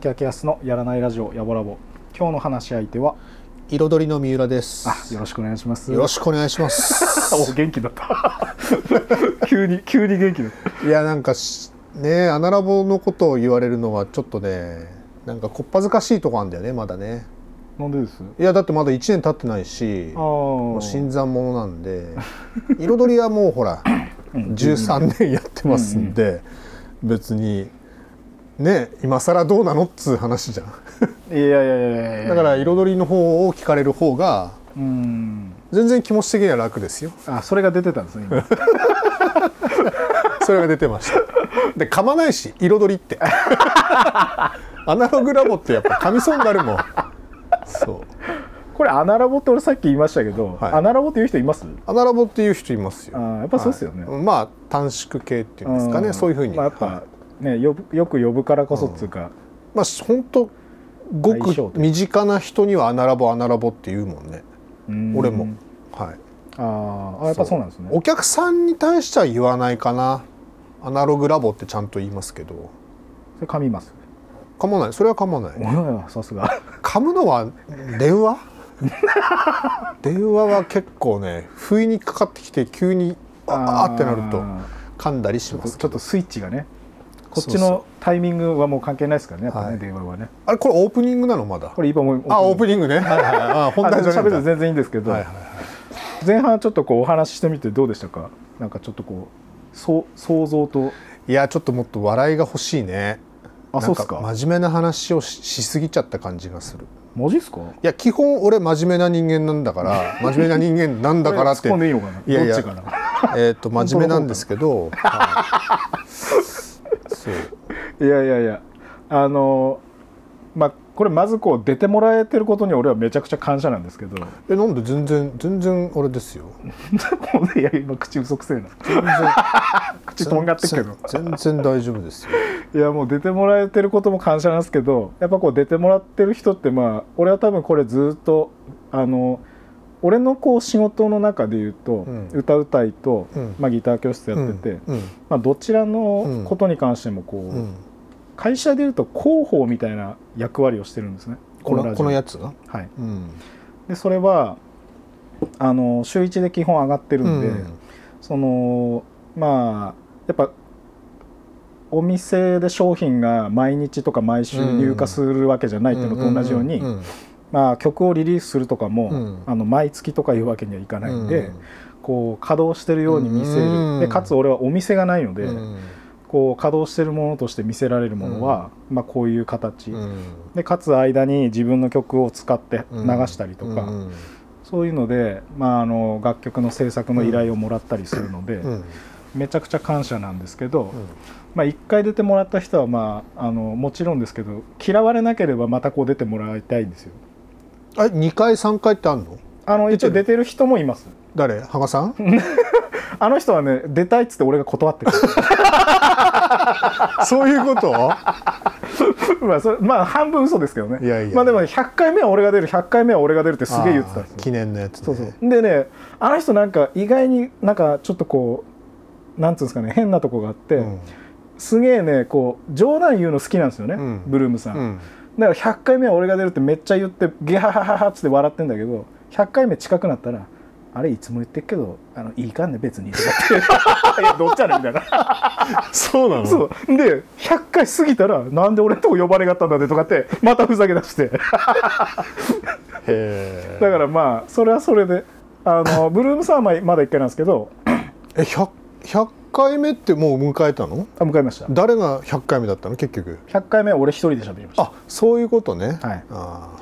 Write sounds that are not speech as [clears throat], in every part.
山崎明康のやらないラジオやぼラボ今日の話し相手は？彩りの三浦です。あよろしくお願いします。よろしくお願いします。[laughs] お元気だった。[laughs] 急に急に元気だった。いやなんかしねアナラボのことを言われるのはちょっとねなんかこっぱずかしいとこあるんだよねまだね。なんでです？いやだってまだ1年経ってないしあもうあ新参者なんで彩りはもうほら13年やってますんで別にね今更どうなのっつう話じゃん。いやいやいやいやだから彩りの方を聞かれる方がうん。全然気持ち的には楽ですよ。あそれが出てたんですね今。[laughs] それが出てました。で噛まないし彩りって。[laughs] アナログラボってやっぱ噛みそうになるもん。そう。これアナラボって俺さっき言いましたけど、はい。アナラボっていう人います？アナラボっていう人いますよ。あーやっぱそうですよね。はいまあ短縮系っていうんですかねそういうふうに、まあ、やっぱ、はねよぶよく呼ぶからこそっつうか、まあ本当ごく身近な人にはアナラボアナラボって言うもんね。うん。俺も。はい。あーあやっぱそう。なんですね。お客さんに対しては言わないかな。アナログラボってちゃんと言いますけど。それ噛みます？噛まない。それは噛まない。[laughs] さすが。噛むのは電話？[laughs] 電話は結構ね不意にかかってきて急にあーってなると噛んだりしますちょっとスイッチがねこっちのタイミングはもう関係ないですからねね、はい。電話はね。あれこれオープニングなのまだ？これ今もうあオープニニングね。はいはいあ本題じゃ喋ると全然いいんですけど、はいはいはい。前半ちょっとこうお話ししてみてどうでしたか？なんかちょっとこうそう想像と。いやちょっともっと笑いが欲しいね。あそうっすか？真面目な話をししすぎちゃった感じがする。マジっすか？いや基本俺真面目な人間なんだから [laughs] 真面目な人間なんだからっこてれ突っ込んでいいのかな？いやいやどっちかな？えっと真面目なんですけど、[laughs] はいそう。[laughs] いやいやいやあのまあこれまずこう出てもらえてることに俺はめちゃくちゃ感謝なんですけど。えなんで全然全然俺ですよ。いや今口嘘くせえな。全然。口とんがってっけど。全全然大丈夫ですよ。いやもう出てもらえてることも感謝なんですけどやっぱこう出てもらってる人ってまあ俺は多分これずっとあの俺のこう仕事の中で言うと、うん。歌うたいと、うん。まあ、ギター教室やってて、うん。まあ、どちらのことに関してもこう、会社でいうと広報みたいな役割をしてるんですね。このこのやつが、はい、うん。でそれはあの週1で基本上がってるんで、うん。そのまあやっぱお店で商品が毎日とか毎週入荷するわけじゃないっていうのと同じように、まあ、曲をリリースするとかも、うん。あの毎月とかいうわけにはいかないんで、うん。こう稼働してるように見せる、うん。でかつ俺はお店がないので、うん。こう稼働してるものとして見せられるものは、まあ、こういう形、うん。でかつ間に自分の曲を使って流したりとか、うん。そういうので、まあ、あの楽曲の制作の依頼をもらったりするので、うん。めちゃくちゃ感謝なんですけど、まあ、1回出てもらった人は、まあ、あのもちろんですけど嫌われなければまたこう出てもらいたいんですよ。あれ2回3回ってあんの？あの一応出てる。人もいます。誰？羽賀さん？[laughs] あの人はね出たいっつって俺が断ってくる。[laughs] そういうこと？[laughs] まあそれまあ半分嘘ですけどね。いやいやまあでも100回目は俺が出る100回目は俺が出るってすげえ言ってたんですよ。記念のやつね。そうそう。でねあの人なんか意外になんかちょっとこうなんつうんですかね変なとこがあって、うん。すげえねこう冗談言うの好きなんですよね、うん。ブルームさん、うんだから100回目は俺が出るってめっちゃ言ってゲハハハハっつって笑ってんだけど100回目近くなったら「あれいつも言ってっけどあのいいかんね別に」とかって「[laughs] いやどっちやねん」みたいな。そうなの？そう。で100回過ぎたら「なんで俺のとこ呼ばれがったんだね」とかってまたふざけ出して。へ [laughs] だからまあそれはそれであのブルームさんはまだ1回なんですけどえ 100, 100回目ってもう迎えたの？あ迎えました。誰が100回目だったの？結局。100回目は俺一人で喋りました。あそういうことね、はい。あ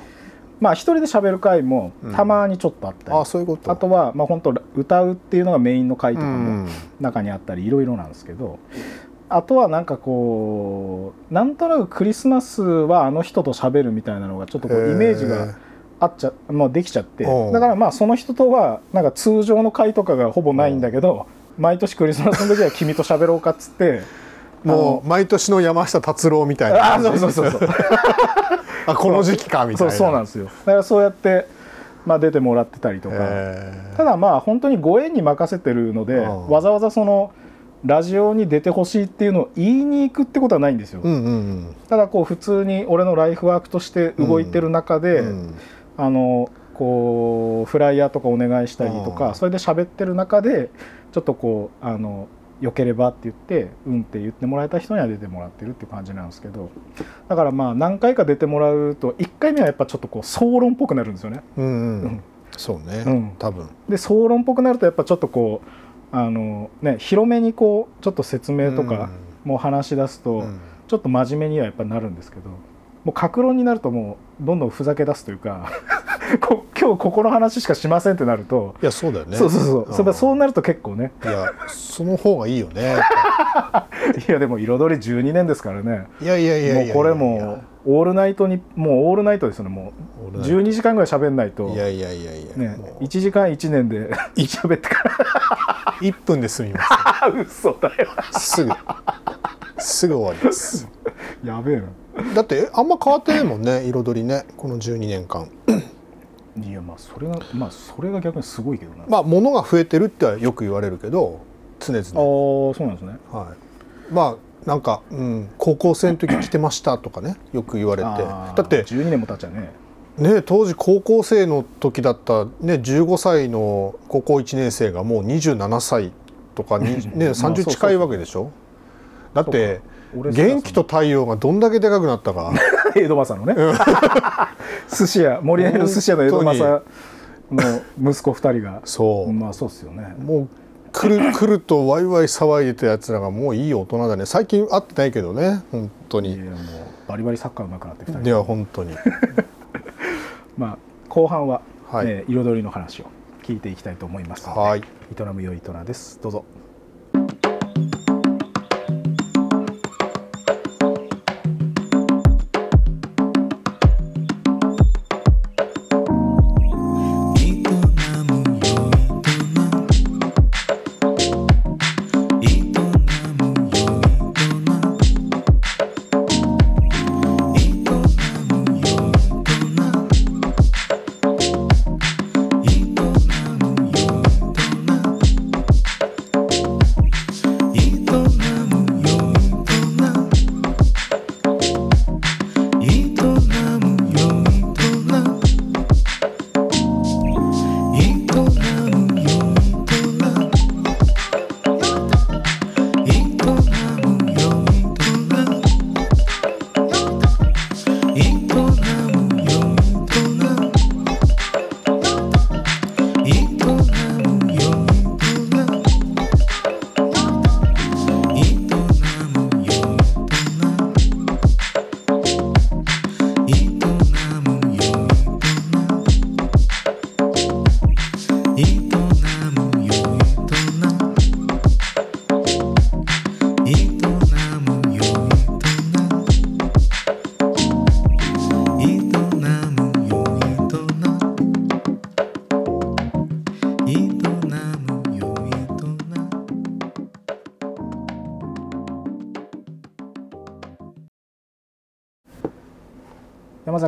まあ一人で喋る回もたまにちょっとあったり、ーあそういうこと。あとはまあ本当歌うっていうのがメインの回とかうもん。中にあったりいろいろなんですけど。あとはなんかこうなんとなくクリスマスはあの人と喋るみたいなのがちょっとこうイメージがあっちゃ、まあ、できちゃって。う。んだからまあその人とはなんか通常の回とかがほぼないんだけど毎年クリスマスの時は君と喋ろうかっつってもう毎年の山下達郎みたいなああそうそうそうそう。[laughs] あこの時期かみたそいうな。そうなんですよ。だからそうやって、まあ、出てもらってたりとか。ただまあ本当にご縁に任せてるのでうんわざわざそのラジオに出てほしいっていうのを言いに行くってことはないんですよ、うんうんただこう普通に俺のライフワークとして動いてる中で、うんあのこうフライヤーとかお願いしたりとかそれで喋ってる中でちょっとこうあのよければって言って「うん」って言ってもらえた人には出てもらってるっていう感じなんですけどだからまあ何回か出てもらうと1回目はやっぱちょっとこう総論っぽくなるんですよね。うんうん。うん。そうね、うん。多分。で総論っぽくなるとやっぱちょっとこうあの、ね、広めにこうちょっと説明とかもう話し出すと、うん。ちょっと真面目にはやっぱなるんですけどもう格論になるともうどんどんふざけ出すというか [laughs] こ今日ここの話しかしませんってなると、いやそうだよね。そうそうそう、ん。それそうなると結構ね。いやその方がいいよね。[laughs] いやでも彩り12年ですからね。いやいやいやもうこれもうオールナイトにもうオールナイトですよね。もうオールナイト。12時間ぐらい喋んないと。いやいやいやいや、ねもう1時間1年で喋ってから。1分で済みます。あ [laughs] 嘘だよ。すぐ。すぐ終わります。やべえだってあんま変わってないもんね彩りね。この12年間。ないやまあそれがまあそれが逆にすごいけどな、まあ物が増えてるってはよく言われるけど常々。ああそうなんですね。はい、まあなんか、うん、高校生の時来てましたとかねよく言われて。だって12年も経っちゃうね。ね当時高校生の時だった、ね、15歳の高校1年生がもう27歳とかに、[laughs] ね、まあそうそう30近いわけでしょ？だって俺元気と太陽がどんだけでかくなったか。[laughs] 江戸正のね。[laughs] 寿司屋森根の寿司屋の江戸正の息子2人が。そう、まあそうっすよね。もう来る [laughs] 来るとワイワイ騒いでたやつらがもういい大人だね。最近会ってないけどね。本当に。いやもうバリバリサッカー上手くなって2人。いや本当に。まあ後半は、はい。えー彩りの話を聞いていきたいと思いますので。はい。営むよいとなです。どうぞ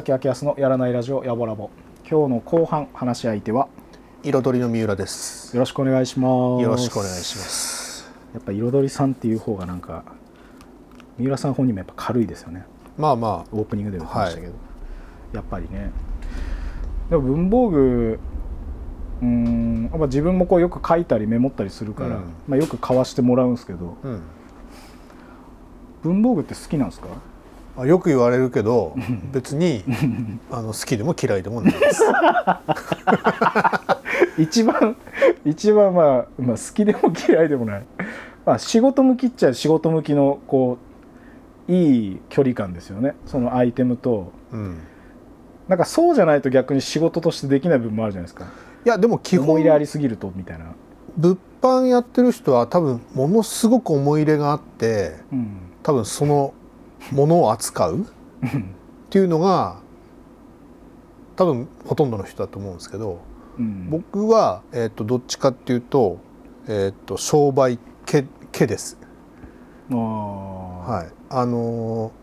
崎明康のやらないラジオやぼラボ。今日の後半話し相手は彩りの三浦です。よろしくお願いします。よろしくお願いします。やっぱ彩りさんっていう方がなんか三浦さん本人もやっぱ軽いですよね。まあまオープニングでも言ってましたけど、やっぱりね。でも文房具うーんやっぱ自分もこうよく書いたりメモったりするから、うん。まあ、よく買わしてもらうんですけど。あ、うん、文房具って好きなんですか？あよく言われるけど別に [laughs] あの好きでも嫌いでもないです。[laughs] 一番一番まあ、まあ、好きでも嫌いでもない、まあ、仕事向きっちゃ仕事向きのこういい距離感ですよね。そのアイテムと。うん。なんかそうじゃないと逆に仕事としてできない部分もあるじゃないですか。いやでも基本思い入れありすぎるとみたいな、物販やってる人は多分ものすごく思い入れがあってうん、多分そのものを扱う？っていうのが多分ほとんどの人だと思うんですけどうん、僕は、えー、とどっちかっていうと,、えー、と商売家家です。はい、あのー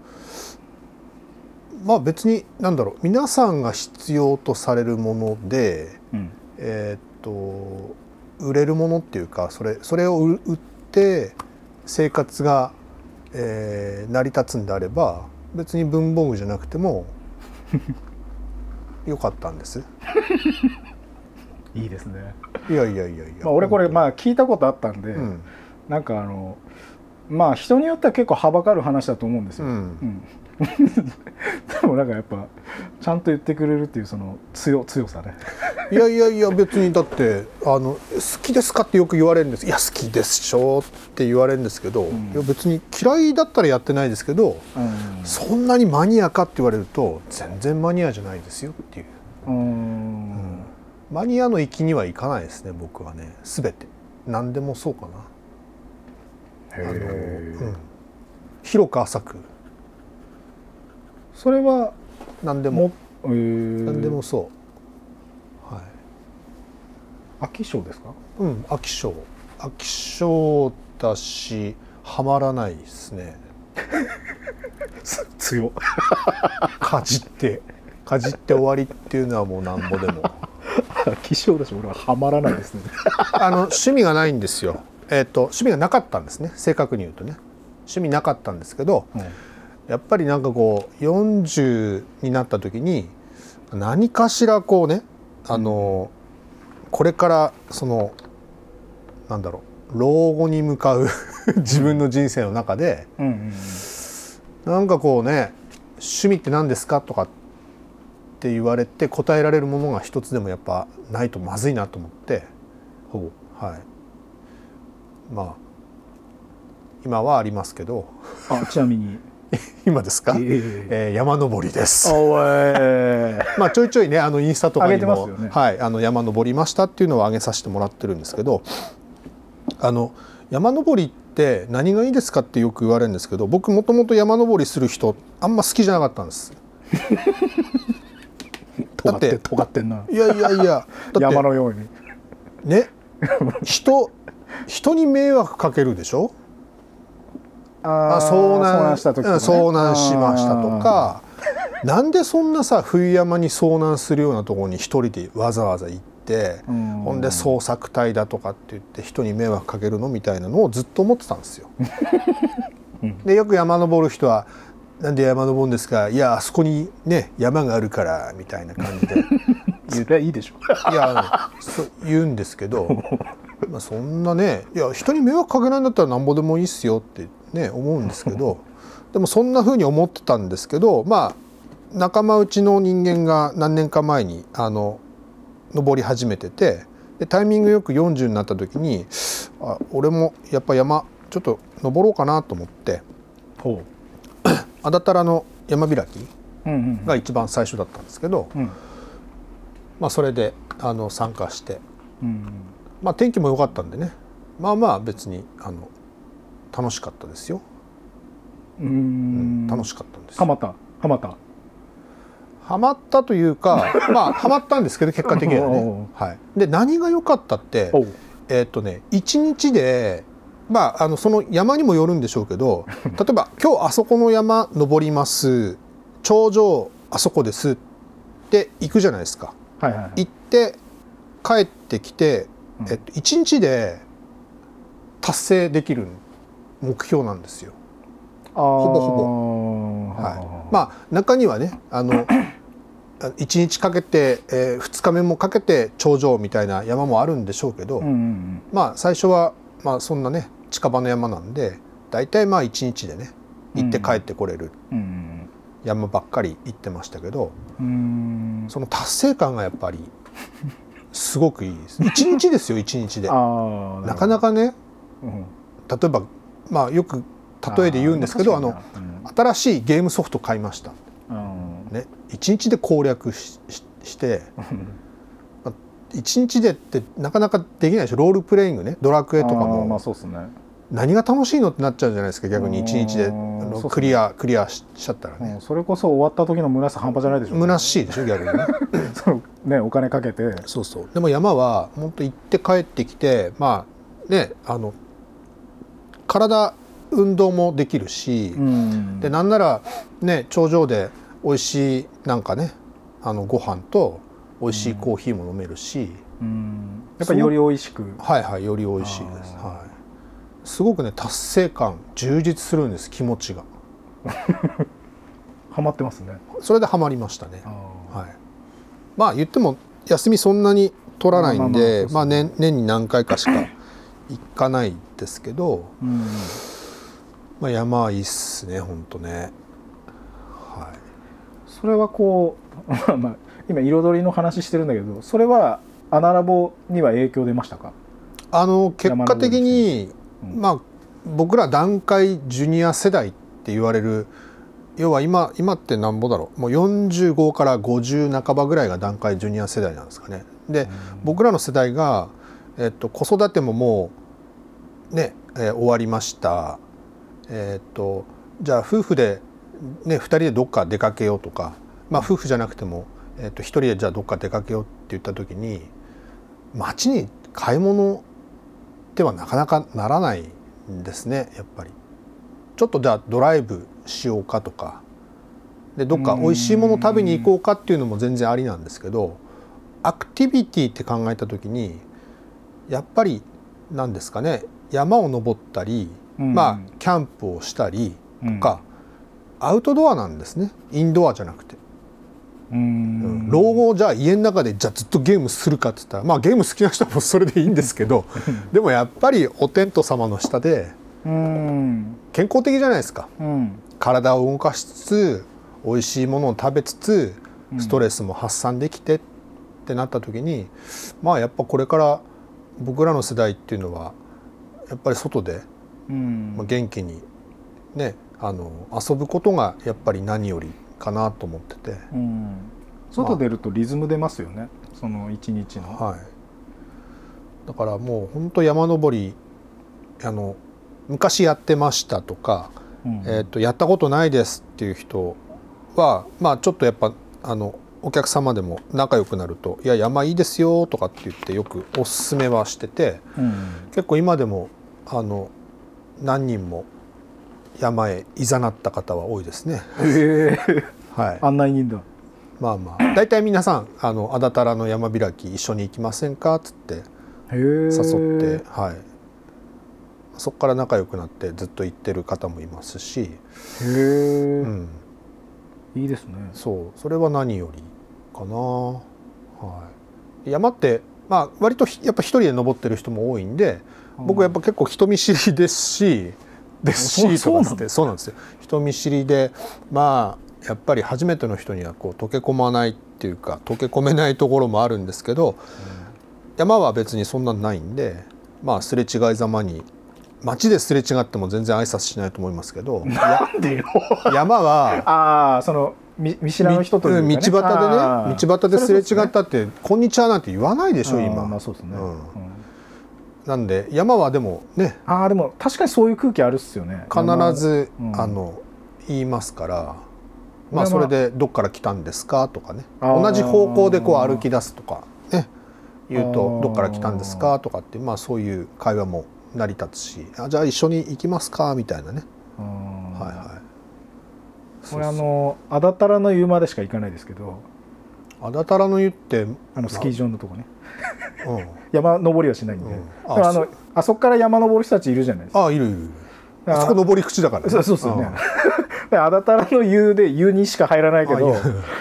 まあ別に何だろう皆さんが必要とされるもので、うん。えーっと売れるものっていうかそれそれを売売って生活が、えー成り立つんであれば別に文房具じゃなくても [laughs] よかったんです。いいですね、いやいやいやいや、まあ、俺これまあ聞いたことあったんで、うん。なんかあのまあ人によっては結構はばかる話だと思うんですよ、うん。うん [laughs] でもなんかやっぱちゃんと言ってくれるっていうその強強さね。いやいやいや別にだってあの好きですかってよく言われるんです。いや好きでしょって言われるんですけど、ん。いや別に嫌いだったらやってないですけどうんそんなにマニアかって言われると全然マニアじゃないですよっていう。うん。マニアの域にはいかないですね僕はね。全て。何でもそうかな。あの、へえうん、広く浅くそれは何でも。もえー。何でもそう。はい。飽き性ですか？うん飽き性飽き性だしハマらないですね。[laughs] 強かじってかじって終わりっていうのはもうなんぼでも。飽き性だし俺はハマらないですね。あの趣味がないんですよ。えっ、と趣味がなかったんですね。正確に言うとね。趣味なかったんですけどやっぱりなんかこう40になった時に何かしらこうねあのこれからそのなんだろう老後に向かう [laughs] 自分の人生の中でうんうんなんかこうね趣味って何ですかとかって言われて答えられるものが一つでもやっぱないとまずいなと思ってほはい。まあ今はありますけど。うあちなみに [laughs] 今ですか、ええ。えー山登りです。[laughs] まあちょいちょいねあのインスタとかにも、ね。はいあの山登りましたっていうのを上げさせてもらってるんですけどあの山登りって何がいいですかってよく言われるんですけど僕もともと山登りする人あんま好きじゃなかったんです。[laughs] だって尖ってんな。いやいやいや [laughs] 山のように。ね人人に迷惑かけるでしょ？あ遭難した時とか、ね、うん遭難しましたとか。なんでそんなさ冬山に遭難するようなところに一人でわざわざ行ってうん。ほんで捜索隊だとかって言って人に迷惑かけるのみたいなのをずっと思ってたんですよ。でよく山登る人は「なんで山登るんですか？いやあそこにね山があるから」みたいな感じで。それはいいでしょ。いや言うんですけど、[laughs] まあ、そんなねいや人に迷惑かけないんだったらなんぼでもいいっすよってね思うんですけどでもそんな風に思ってたんですけどまあ仲間内の人間が何年か前にあの登り始めててでタイミングよく40になった時にあ俺もやっぱ山ちょっと登ろうかなと思ってほ安達太良の山開きが一番最初だったんですけど、うん。まあ、それであの参加してうん。まあ天気も良かったんでね。まあまあ別にあの楽しかったですよ、ううんん楽しかったんです。はまった？はまった？ハマったというか [laughs] まあハマったんですけど結果的にはね、はい、で何が良かったってえーっとね一日でまああのその山にもよるんでしょうけど [laughs] 例えば今日あそこの山登ります。頂上あそこですって行くじゃないですか。はいはいはい。行って帰ってきて、うん。えっと、1日で達成できる目標なんですよ。ほぼほぼ。はい、まあ中にはねあの [clears throat] 1日かけて、え2日目もかけて頂上みたいな山もあるんでしょうけど、うんうんまあ最初は、まあ、そんなね近場の山なんで大体まあ1日でね行って帰ってこれるうんうん山ばっかり行ってましたけどうんうん。その達成感がやっぱりすごくいいです。1日ですよ1日で。なかなかねうん。例えばまあよく例えで言うんですけどあの新しいゲームソフト買いました、うん。ね、1日で攻略ししして1日でってなかなかできないでしょ。ロールプレイングね。ドラクエとかあーまあもそうですね。何が楽しいのってなっちゃうじゃないですか逆に1日で。クリアクリアしちゃったらね。うん。それこそ終わった時の虚しさ半端じゃないでしょ虚しいでしょ逆にね。[laughs] ねお金かけて。そうそう。でも山は本当行って帰ってきてまあねあの体運動もできるし、うん。でなんならね頂上で美味しいなんかねあのご飯と美味しいコーヒーも飲めるし、うん。やっぱりより美味しく。はいはいより美味しいです、はい、すごくね達成感充実するんです気持ちが。[laughs] ハマってますね。それでハマりましたね。あはい。まあ言っても休みそんなに取らないんまあまあまあそうでまあ年年に何回かしか行かないですけど、ーうん。まあ、山はいいっすねほんとね。はい。それはこう [laughs] まあまあ今彩りの話してるんだけどそれはアナラボには影響出ましたか、あの結果的に、うん。まあ僕ら団塊ジュニア世代って言われる要は今今ってなんぼだろう？もう45から50半ばぐらいが団塊ジュニア世代なんですかね。で、僕らの世代が、えっと、子育てももうね、えー終わりました。えっとじゃあ夫婦で、ね、2人でどっか出かけようとか、まあ、夫婦じゃなくても、えっと、1人でじゃあどっか出かけようって言った時に街に買い物ではなかなかならないんですねやっぱり。ちょっとじゃあドライブしようかとかでどっか美味しいもの食べに行こうかっていうのも全然ありなんですけどアクティビティって考えた時にやっぱり何ですかね山を登ったり、うん。まあキャンプをしたりととか、アウトドアなんですね。インドアじゃなくて。うん。老後じゃあ家の中でじゃあずっとゲームするかって言ったらまあゲーム好きな人もそれでいいんですけどでもやっぱりお天道様の下でうん。健康的じゃないですか。うん。体を動かしつつ美味しいものを食べつつうん。ストレスも発散できてってなった時にまあやっぱこれから僕らの世代っていうのはやっぱり外でうん。まあ元気にねあの遊ぶことがやっぱり何よりかなと思ってて。うん。外出るとリズム出ますよね。その一日の、はい、だからもう本当山登りあの昔やってましたとか、うん。えー、とやったことないですっていう人はまあちょっとやっぱあのお客様でも仲良くなると「いや山いいですよ」とかって言ってよくおすすめはしててうん。結構今でもあの何人も山へいざなった方は多いですね。ええ。はい、案内人だ。まあまあ。大体皆さんあの安達太良の山開き一緒に行きませんか？っつって誘って、はい、そこから仲良くなってずっと行ってる方もいますし、へえ、うん、いいですね。そう。それは何よりかな、はい、山って、まあ、割とひやっぱ一人で登ってる人も多いんで僕やっぱ結構人見知りですしですしとかってそうなんですよ。人見知りでまあやっぱり初めての人にはこう溶け込まないっていうか溶け込めないところもあるんですけど山は別にそんなんないんでまあすれ違いざまに街ですれ違っても全然挨拶しないと思いますけどや [laughs] なんでよ。山は [laughs] ああそのみ見知らぬ人というか、ね、道端でね道端ですれ違ったって「こんにちは」なんて言わないでしょ今、まあそうですね、うん。うんなんで山はでもね。ああでも確かにそういう空気あるっすよね。必ず、うん。あの言いますから、ままああ、それで「どっから来たんですか?」とかね。同じ方向でこう歩き出すとかね。言うあとー「どっから来たんですか?」とかって、まあ、そういう会話も成り立つし「あじゃあ一緒に行きますか?」みたいなね、うん。はいはい。これあのあだたらの湯までしか行かないですけど。あだたらの湯ってあのスキー場のとこね。うん、[laughs] 山登りはしないんで、あのあそこから山登る人たちいるじゃないですか。あいるいる。いるああそこ登り口だから、そうそうですよね。[laughs] であだたらの湯で湯にしか入らないけどや。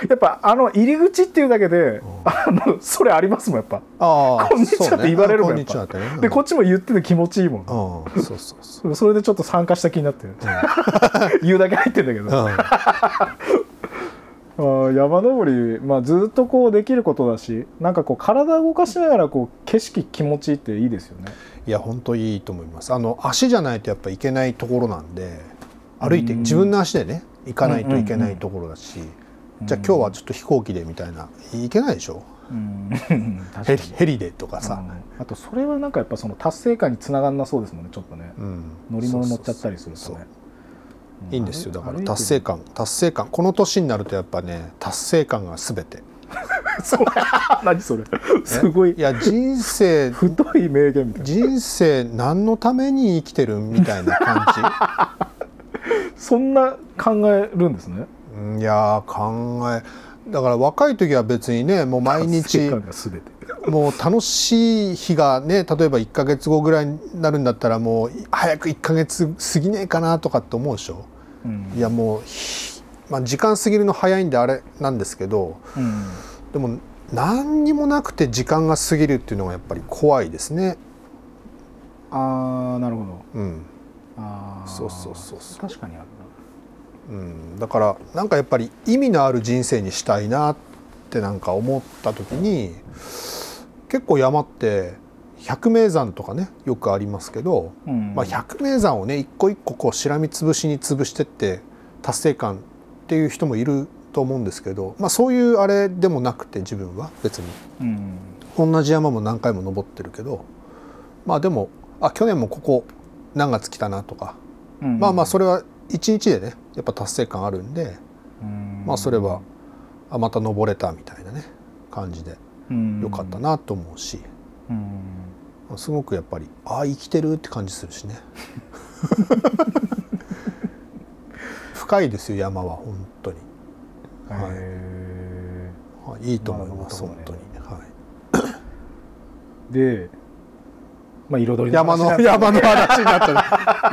やっぱあの入り口っていうだけで、あのそれありますもんやっぱ。ああこんにちはって言われるもんっこんにちはってね。でこっちも言ってて気持ちいいもん、うん。そうそうそう。それでちょっと参加した気になってる、[laughs] 湯だけ入ってんだけど、山登り、まあ、ずっとこうできることだしなんかこう体を動かしながらこう景色気持ちいいっていいですよね。いや本当いいと思います。あの足じゃないとやっぱ行けないところなんで歩いてうん。自分の足でね行かないといけないところだし、じゃあ今日はちょっと飛行機でみたいな行けないでしょ？うん。[laughs] ヘリヘリでとかさ、うん。あとそれはなんかやっぱその達成感につながんなそうですもんねちょっとね。うん。乗り物乗っちゃったりするそうそうとねそういいんですよ。だから達成感達成感。この年になるとやっぱね達成感が全て。[laughs] そう。[laughs] 何それ。すごい。いや人生 [laughs] 太い名言みたいな。人生何のために生きてるみたいな感そんな考えるんですね。いやー考えだから若い時は別にねもう毎達成日感が全てもう楽しい日がね例えば1ヶ月後ぐらいになるんだったらもう早く1ヶ月過ぎねえかなとかって思うでしょ、うん。いやもうひ、まあ、時間過ぎるの早いんであれなんですけどうん。でも何にもなくて時間が過ぎるっていうのがやっぱり怖いですね。ああなるほど。うん。あーそうそうそうそ確かにあるうん、だからなんかやっぱり意味のある人生にしたいなってなんか思った時に結構山って百名山とかねよくありますけど、な、うん。まあ、百名山をね一個一個こうしらみつぶしに潰してって達成感っていう人もいると思うんですけど、まあ、そういうあれでもなくて自分は別に。うん。同じ山も何回も登ってるけどまあでもあ去年もここ何月来たなとか、うん。まあまあそれは一日でねやっぱ達成感あるんで。うん。まあそれはあまた登れたみたいなね感じで。よかったなと思うし、うん。すごくやっぱりああ生きてるって感じするしね。[laughs] 深いですよ山は本当に、はい。い、いいと思います、まあ登本当に。はーでまあ彩りい、山の [laughs] 山の話になったね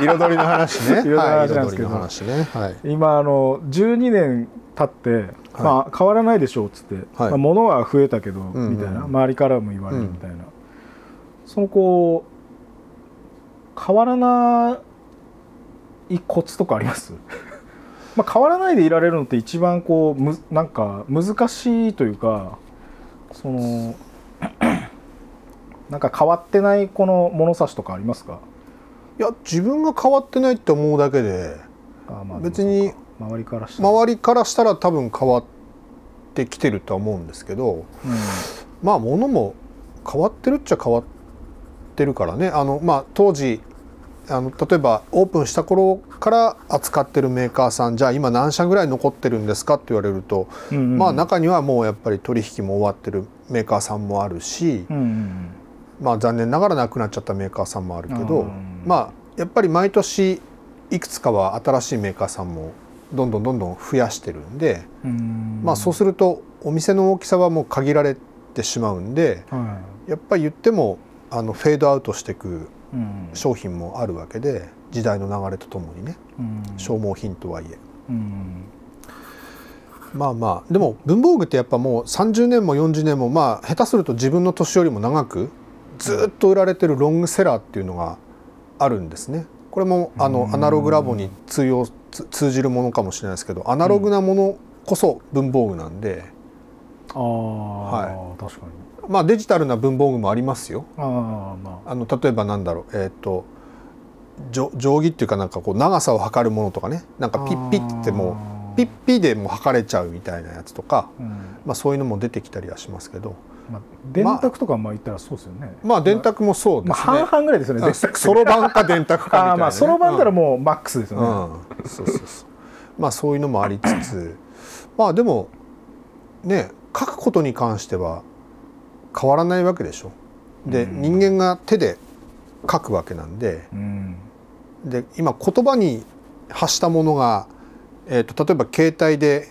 [laughs] 彩りの話ね。彩りのはい、話はい。今あの12年経って、まあ変わらないでしょうっつって、はい。まあ、物は増えたけど、んうんみたいな。周りからも言われるみたいな、そのこう変わらないコツとかあります？[laughs] まあ変わらないでいられるのって一番こうむなんか難しいというかその [clears throat] なんか変わってないこの物差しとかありますか？いや自分が変わってないって思うだけであーまあ別に周りからしたら、周りからしたら多分変わってきてるとは思うんですけど、まあ物も変わってるっちゃ変わってるからね。あの、まあ、当時あの例えばオープンした頃から扱ってるメーカーさんじゃあ今何社ぐらい残ってるんですかって言われると、うんうんまあ中にはもうやっぱり取引も終わってるメーカーさんもあるし、うんうんまあ残念ながらなくなっちゃったメーカーさんもあるけど、うん。まあやっぱり毎年いくつかは新しいメーカーさんもどんどんどんどん増やしてるんで、うん。まあそうするとお店の大きさはもう限られてしまうんではやっぱり言ってもあのフェードアウトしていく商品もあるわけで時代の流れとともにねうん。消耗品とはいえ。うん。まあまあでも文房具ってやっぱもう30年も40年もまあ下手すると自分の年よりも長くずっと売られてるロングセラーっていうのがあるんですね。これもあのうん。アナログラボに通用つ通じるものかもしれないですけどアナログなものこそ文房具なんで、ああ、確かに。まあデジタルな文房具もありますよ。ああまあ。あの例えばなんだろうえっ、と定定規っていうかなんかこう長さを測るものとかね。なんかピッピッってもうピッピでもう測れちゃうみたいなやつとか、うん。まあ、そういうのも出てきたりはしますけどまあ、電卓とかまあ言ったらそうですよね、まあ電卓もそうでまあ、すね。半々ぐらいですよねそろばんか電卓かみたいな、ね。[laughs] ああまあそろばんったらもうマックスですよね、うん、そうそうそう。まあそういうのもありつつ、まあでもね書くことに関しては変わらないわけでしょ。で、うん。人間が手で書くわけなんで、うん。で今言葉に発したものが、えー、と例えば携帯で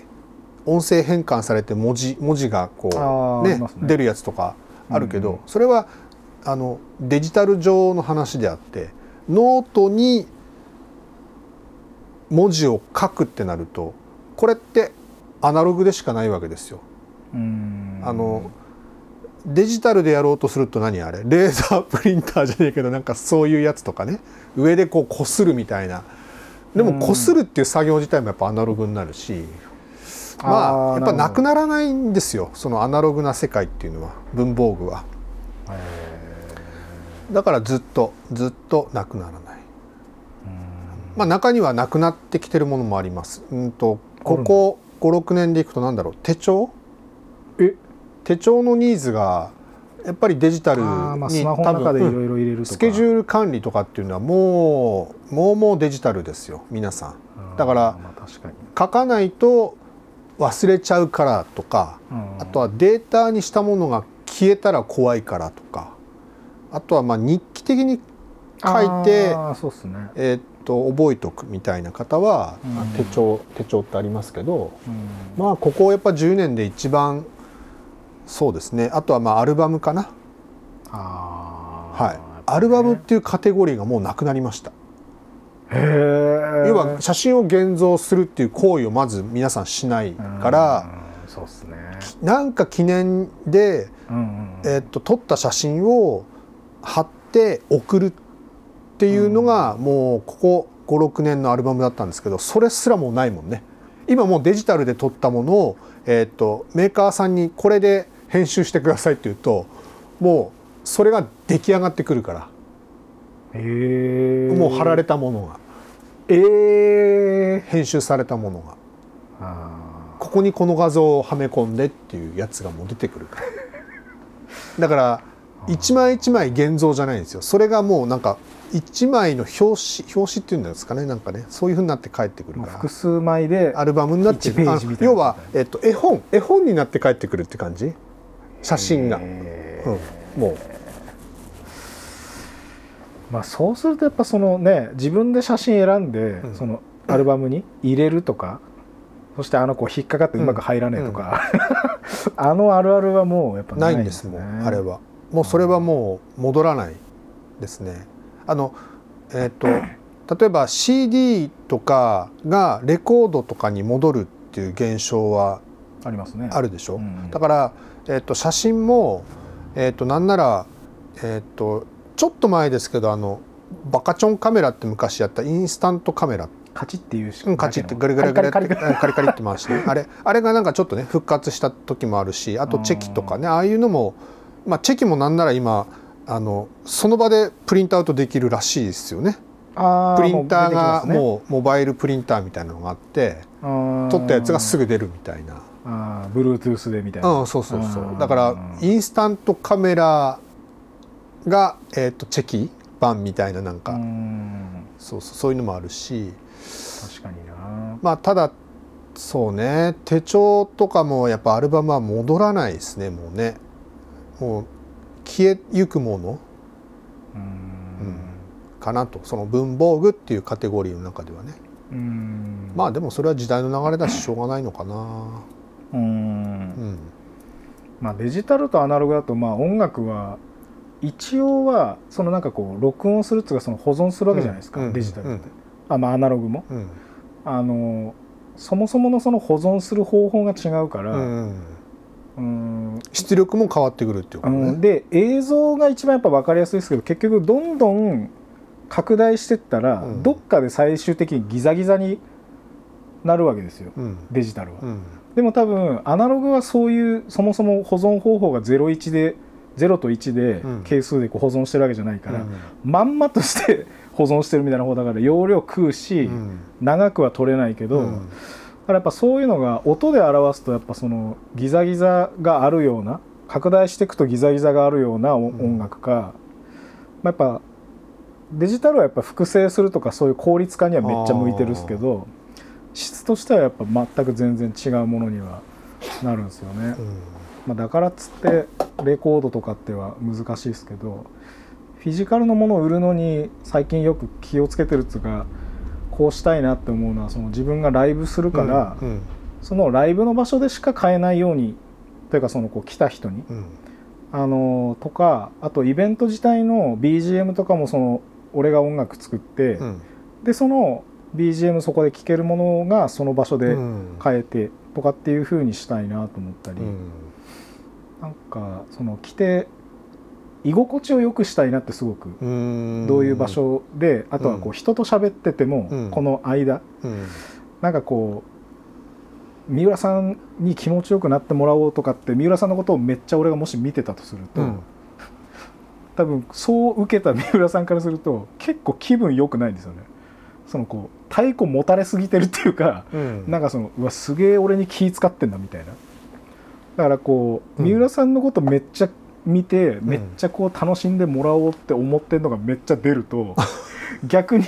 音声変換されて文字文字がこう、ね。ね出るやつとかあるけど、うん。それはあのデジタル上の話であってノートに文字を書くってなるとこれってアナログでしかないわけですよ。うん。あのデジタルでやろうとすると何あれ？レーザープリンターじゃねえけどなんかそういうやつとかね。上でこうこするみたいな。でうん。もこするっていう作業自体もやっぱアナログになるしまあやっぱなくならないんですよ。そのアナログな世界っていうのは文房具は。だからずっとずっとなくならない。まあ中にはなくなってきてるものもあります。うんとここ56年でいくとなんだろう。手帳？え？手帳のニーズがやっぱりデジタルにあーまあスケジュール管理とかっていうのはもうもうもうデジタルですよ。皆さん。だから書かないと忘れちゃうからとかうん。あとはデータにしたものが消えたら怖いからとかあとはまあ日記的に書いてね、えーっと覚えとくみたいな方は、うん。手帳手帳ってありますけどうん。まあここやっぱ10年で一番そうですね。あとはまあアルバムかな。はい。アルバムっていうカテゴリーがもうなくなりました要は写真を現像するっていう行為をまず皆さんしないからうんそうっすね。なんか記念で、うんうんえっと撮った写真を貼って送るっていうのがもうここ56年のアルバムだったんですけどそれすらもうないもんね。今もうデジタルで撮ったものを、えっとメーカーさんにこれで編集してくださいって言うともうそれが出来上がってくるから。もう貼られたものがええ編集されたものが。あここにこの画像をはめ込んでっていうやつがもう出てくるから。[laughs] だから一枚一枚現像じゃないんですよ。それがもうなんか一枚の表紙表紙っていうんですかね。なんかねそういうふうになって帰ってくるから。複数枚でアルバムになって一ページみたいなあの要は、えっと、絵本絵本になって帰ってくるって感じ？写真が、へうん、もうまあそうするとやっぱそのね自分で写真選んで、うん。そのアルバムに入れるとかそしてあの子引っかかってうまく入らねえとか、[laughs] あのあるあるはもうやっぱないんでですね。んあれは。もうそれはもう戻らないですね。あのえっ、と [clears throat] 例えば CD とかがレコードとかに戻るっていう現象はありますね。あるでしょ、うん。だから、えっと写真も、えっとなんなら、えっとちょっと前ですけどあのバカチョンカメラって昔やったインスタントカメラ。カチっていうしうん、カチってガリガリガリカリ。カリカリって回して。ね [laughs] あれあれがなんかちょっとね復活した時もあるしあとチェキとかねああいうのもまあチェキもなんなら今あのその場でプリントアウトできるらしいですよね。あプリンターがうもうモバイルプリンターみたいなのがあって撮ったやつがすぐぐ出るみたいな。あー Bluetooth でみたいな。うんそうそうそう。うん。だからインスタントカメラが、えー、とチェキ版みたいななんか、うん。そうそうそういうのもあるし。確かにな。まあただそうね手帳とかもやっぱアルバムは戻らないですねもうね。もう消えゆくもの。うん。かなと。その文房具っていうカテゴリーの中ではね。うん。まあでもそれは時代の流れだししょうがないのかな。うん。うん。まあデジタルとアナログだとまあ音楽は一応はそのなんかこう録音するっていうかその保存するわけじゃないですか、うん。デジタルって、うん。あまあアナログも。うん。あのそもそものその保存する方法が違うから、うんうん。出力も変わってくるっていうことね、うん。で映像が一番やっぱ分かりやすいですけど結局どんどん拡大してったら、うん。どっかで最終的にギザギザになるわけですようん。デジタルは。うん。でも多分アナログはそういうそもそも保存方法が01で0と1でうん。係数でこう保存してるわけじゃないから、うん。まんまとして [laughs] 保存してるみたいな方だから容量食うし、うん。長くは取れないけど、うん。だからやっぱそういうのが音で表すとやっぱそのギザギザがあるような拡大していくとギザギザがあるような音楽か、まあ、やっぱデジタルはやっぱ複製するとかそういう効率化にはめっちゃ向いてるんですけど質としてはやっぱ全く全然違うものにはなるんですよね。うんまあ、だからっつってレコードとかっては難しいですけどフィジカルのものを売るのに最近よく気をつけてるっつうかこうしたいなって思うのはその自分がライブするから、うんそのライブの場所でしか買えないようにというかそのこう来た人にうん。あのとかあとイベント自体の BGM とかもその俺が音楽作って、うん。でその BGM そこで聴けるものがその場所でうん。変えてとかっていう風にしたいなと思ったり、かその来て居心地を良くしたいなってすごくうん。どういう場所で、あとはこううん。人と喋ってても、うん。この間うん。なんかこう三浦さんに気持ちよくなってもらおうとかって三浦さんのことをめっちゃ俺がもし見てたとすると、うん。多分そう受けた三浦さんからすると結構気分良くないんですよね。そのこう太鼓持たれすぎてるっていうか、うん。なんかそのうわすげえ俺に気使ってんだみたいなだからこううん三浦さんのことめっちゃ見て、めっちゃこう楽しんでもらおうって思ってんのがめっちゃ出ると [laughs] 逆に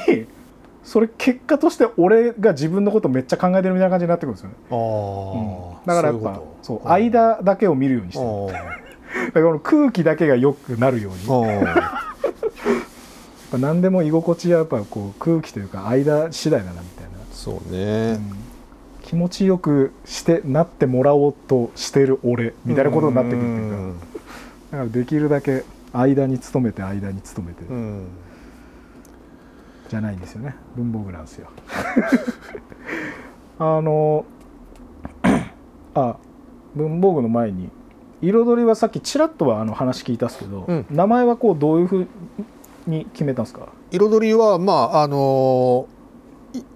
それ結果として俺が自分のことめっちゃ考えてるみたいな感じになってくるんですよね、あうん。ーだからやっぱそう間だけを見るようにして [laughs] だからこの空気だけが良くなるように。[laughs] 何でも居心地はやっぱこう空気というか間次第だなみたいな。ーそうね、気持ちよくしてなってもらおうとしてる俺みたいなことになってくるっていうか。ん。だからできるだけ間に努めて間に努めて。うん。じゃないんですよね。文房具なんですよ。[laughs] あのあ文房具の前に彩りはさっきちらっとはあの話聞いたんですけど、うん。名前はこうどういうふうに決めたんですか？彩りはまああのい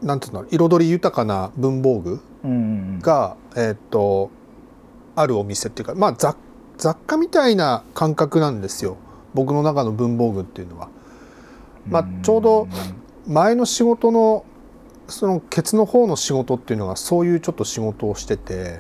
なんていうの彩り豊かな文房具うんうんが、えーっとあるお店っていうかまあ雑雑貨みたいな感覚なんですよ。僕の中の文房具っていうのは。まあちょうど前の仕事のそのケツの方の仕事っていうのがそういうちょっと仕事をしてて。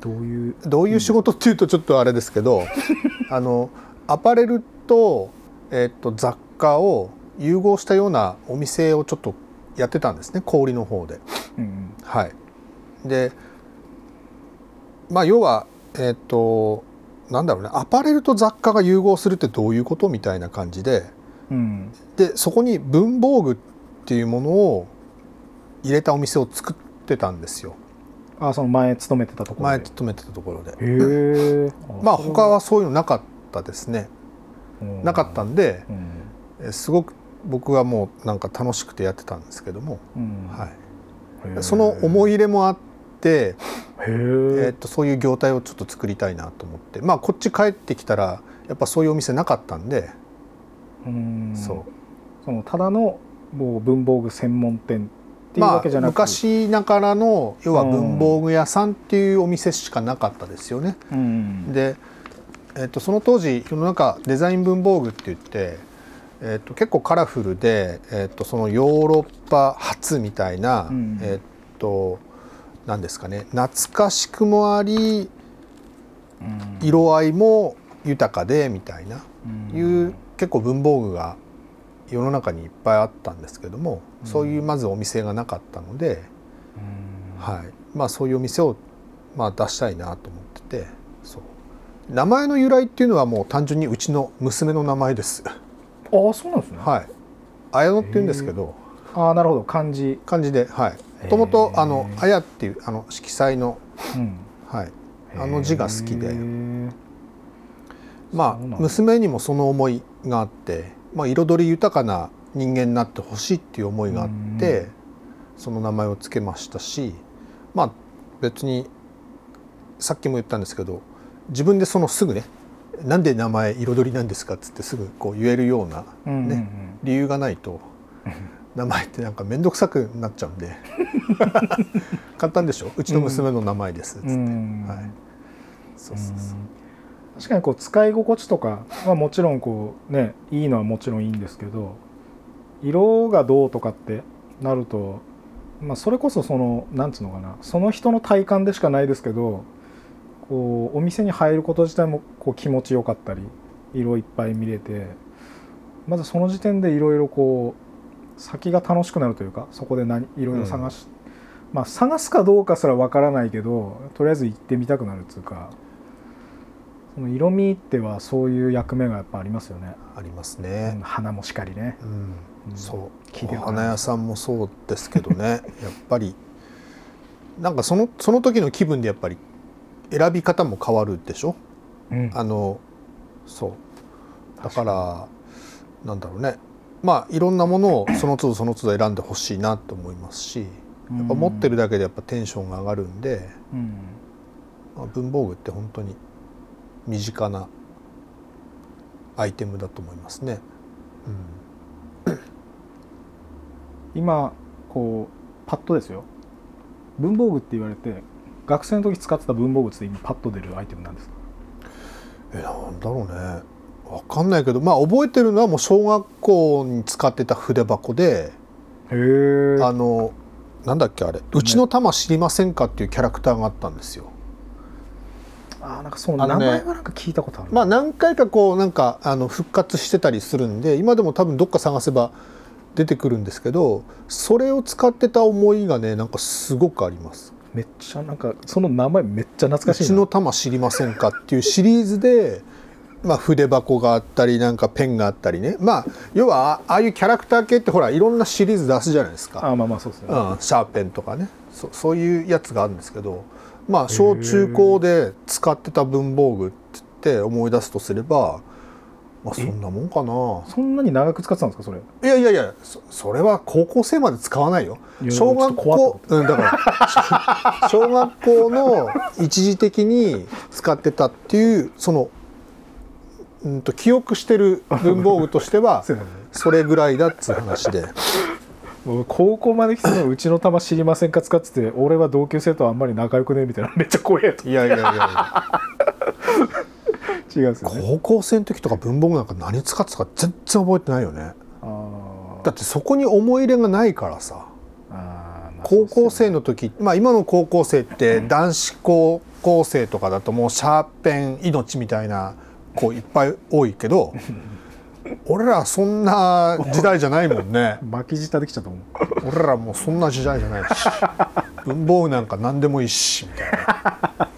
どういう？どういう仕事っていうとちょっとあれですけど [laughs] あのアパレルと,、えーっと雑貨を融合したようなお店をちょっとやってたんですね小売りの方で。うんうん。はい、でまあ要はえっ、となんだろうねアパレルと雑貨が融合するってどういうことみたいな感じで。うん。でそこに文房具っていうものを入れたお店を作ってたんですよ。あその前勤めてたところ前で勤めてたところで。へえまあ他はそういうのなかったですね。なかったんでうん。えすごく僕はもうなんか楽しくてやってたんですけども、うん。はい、その思い入れもあってへえーえっとそういう業態をちょっと作りたいなと思って。まあこっち帰ってきたらやっぱそういうお店なかったんで、うん。そう。そのただのもう文房具専門店っていうまあわけじゃなく。昔ながらの要は文房具屋さんっていうお店しかなかったですよね。うん。で、えっとその当時世の中デザイン文房具って言って、えっと結構カラフルで、えっとそのヨーロッパ初みたいな、うんえっと何ですかね懐かしくもありうん。色合いも豊かでみたいな。うん。いう結構文房具が世の中にいっぱいあったんですけども、うん。そういうまずお店がなかったので、うん。はい。まあ、そういうお店をまあ出したいなと思ってて名前の由来っていうのはもう単純にうちの娘の名前です。ああそうなんですね。はい。綾乃って言うんですけど。ああなるほど。漢字。漢字ではい。もともとあの「綾」っていうあの色彩の、うん。はい、あの字が好きで。まあ娘にもその思いがあって、まあ、彩り豊かな人間になってほしいっていう思いがあって、うん。その名前を付けましたしまあ別にさっきも言ったんですけど自分でそのすぐね「なんで名前彩りなんですか?」っつってすぐこう言えるようなうんうんうん。ね理由がないと名前ってなんか面倒くさくなっちゃうんで。[laughs] 簡単でしょうちの娘の名前ですっつって、うん。はい、そうそうそう。確かにこう使い心地とかはもちろんこうねいいのはもちろんいいんですけど色がどうとかってなると、まあ、それこそそのなんつうのかなその人の体感でしかないですけどこうお店に入ること自体もこう気持ちよかったり色いっぱい見れてまずその時点でいろいろこう先が楽しくなるというかそこで何いろいろ探し、まあ探すかどうかすらわからないけどとりあえず行ってみたくなるっていうかその色味ってはそういう役目がやっぱありますよね、ありますうんね。花もしかりね、うん。うん。そう。花屋さんもそうですけどね。やっぱりなんかそのその時の気分でやっぱり選び方も変わるでしょ？うん。あのそう。だからなんだろうね。まあいろんなものをその都度その都度選んでほしいなと思いますしやっぱ持ってるだけでやっぱテンションが上がるんで、うん。まあ、文房具って本当に身近なアイテムだと思いますね。今こうパッとですよ。文房具って言われて学生の時使ってた文房具って今パッと出るアイテムなんですか？うん、えなんだろうねわかんないけどまあ覚えてるのはもう小学校に使ってた筆箱であのなんだっけあれ「うちの玉知りませんか?」っていうキャラクターがあったんですよ。あなんかその名あのね前はなんか聞いたことあるまあ何回かこうなんかあの復活してたりするんで今でも多分どっか探せば出てくるんですけどそれを使ってた思いがねなんかすごくあります。めっちゃなんかその名前めっちゃ懐かしいな。うちの玉知りませんかっていうシリーズでまあ、筆箱があったりなんかペンがあったりね。まあ要はあああいうキャラクター系ってほらいろんなシリーズ出すじゃないですか、あまあまあそうですね、うん、シャーペンとかね。そそういうやつがあるんですけどまあ小中高で使ってた文房具って思い出すとすれば、まあ、そんなもんかな？そんなに長く使ってたんですかそれ？いやいやいやそそれは高校生まで使わないよ。小学校うんだから [laughs] 小学校の一時的に使ってたっていうそのうんと記憶してる文房具としては [laughs] それぐらいだっつう話で。もう高校まで来てうちの玉知りませんか使ってて俺は同級生とあんまり仲良くねみたいなめっちゃ怖えと。いやいやいやいや違うんですよね。高校生の時とか文房具なんか何使ってたか全然覚えてないよね。だってそこに思い入れがないからさ。高校生のの時まあ今の高校生って男子高校生とかだともうシャーペン命みたいな子いっぱい多いけど [laughs] 俺らそんな時代じゃないもんね。[laughs] 巻き舌できちゃったもん。俺らもうそんな時代じゃないし。[laughs] 文房具なんか何でもいいしみたいな。い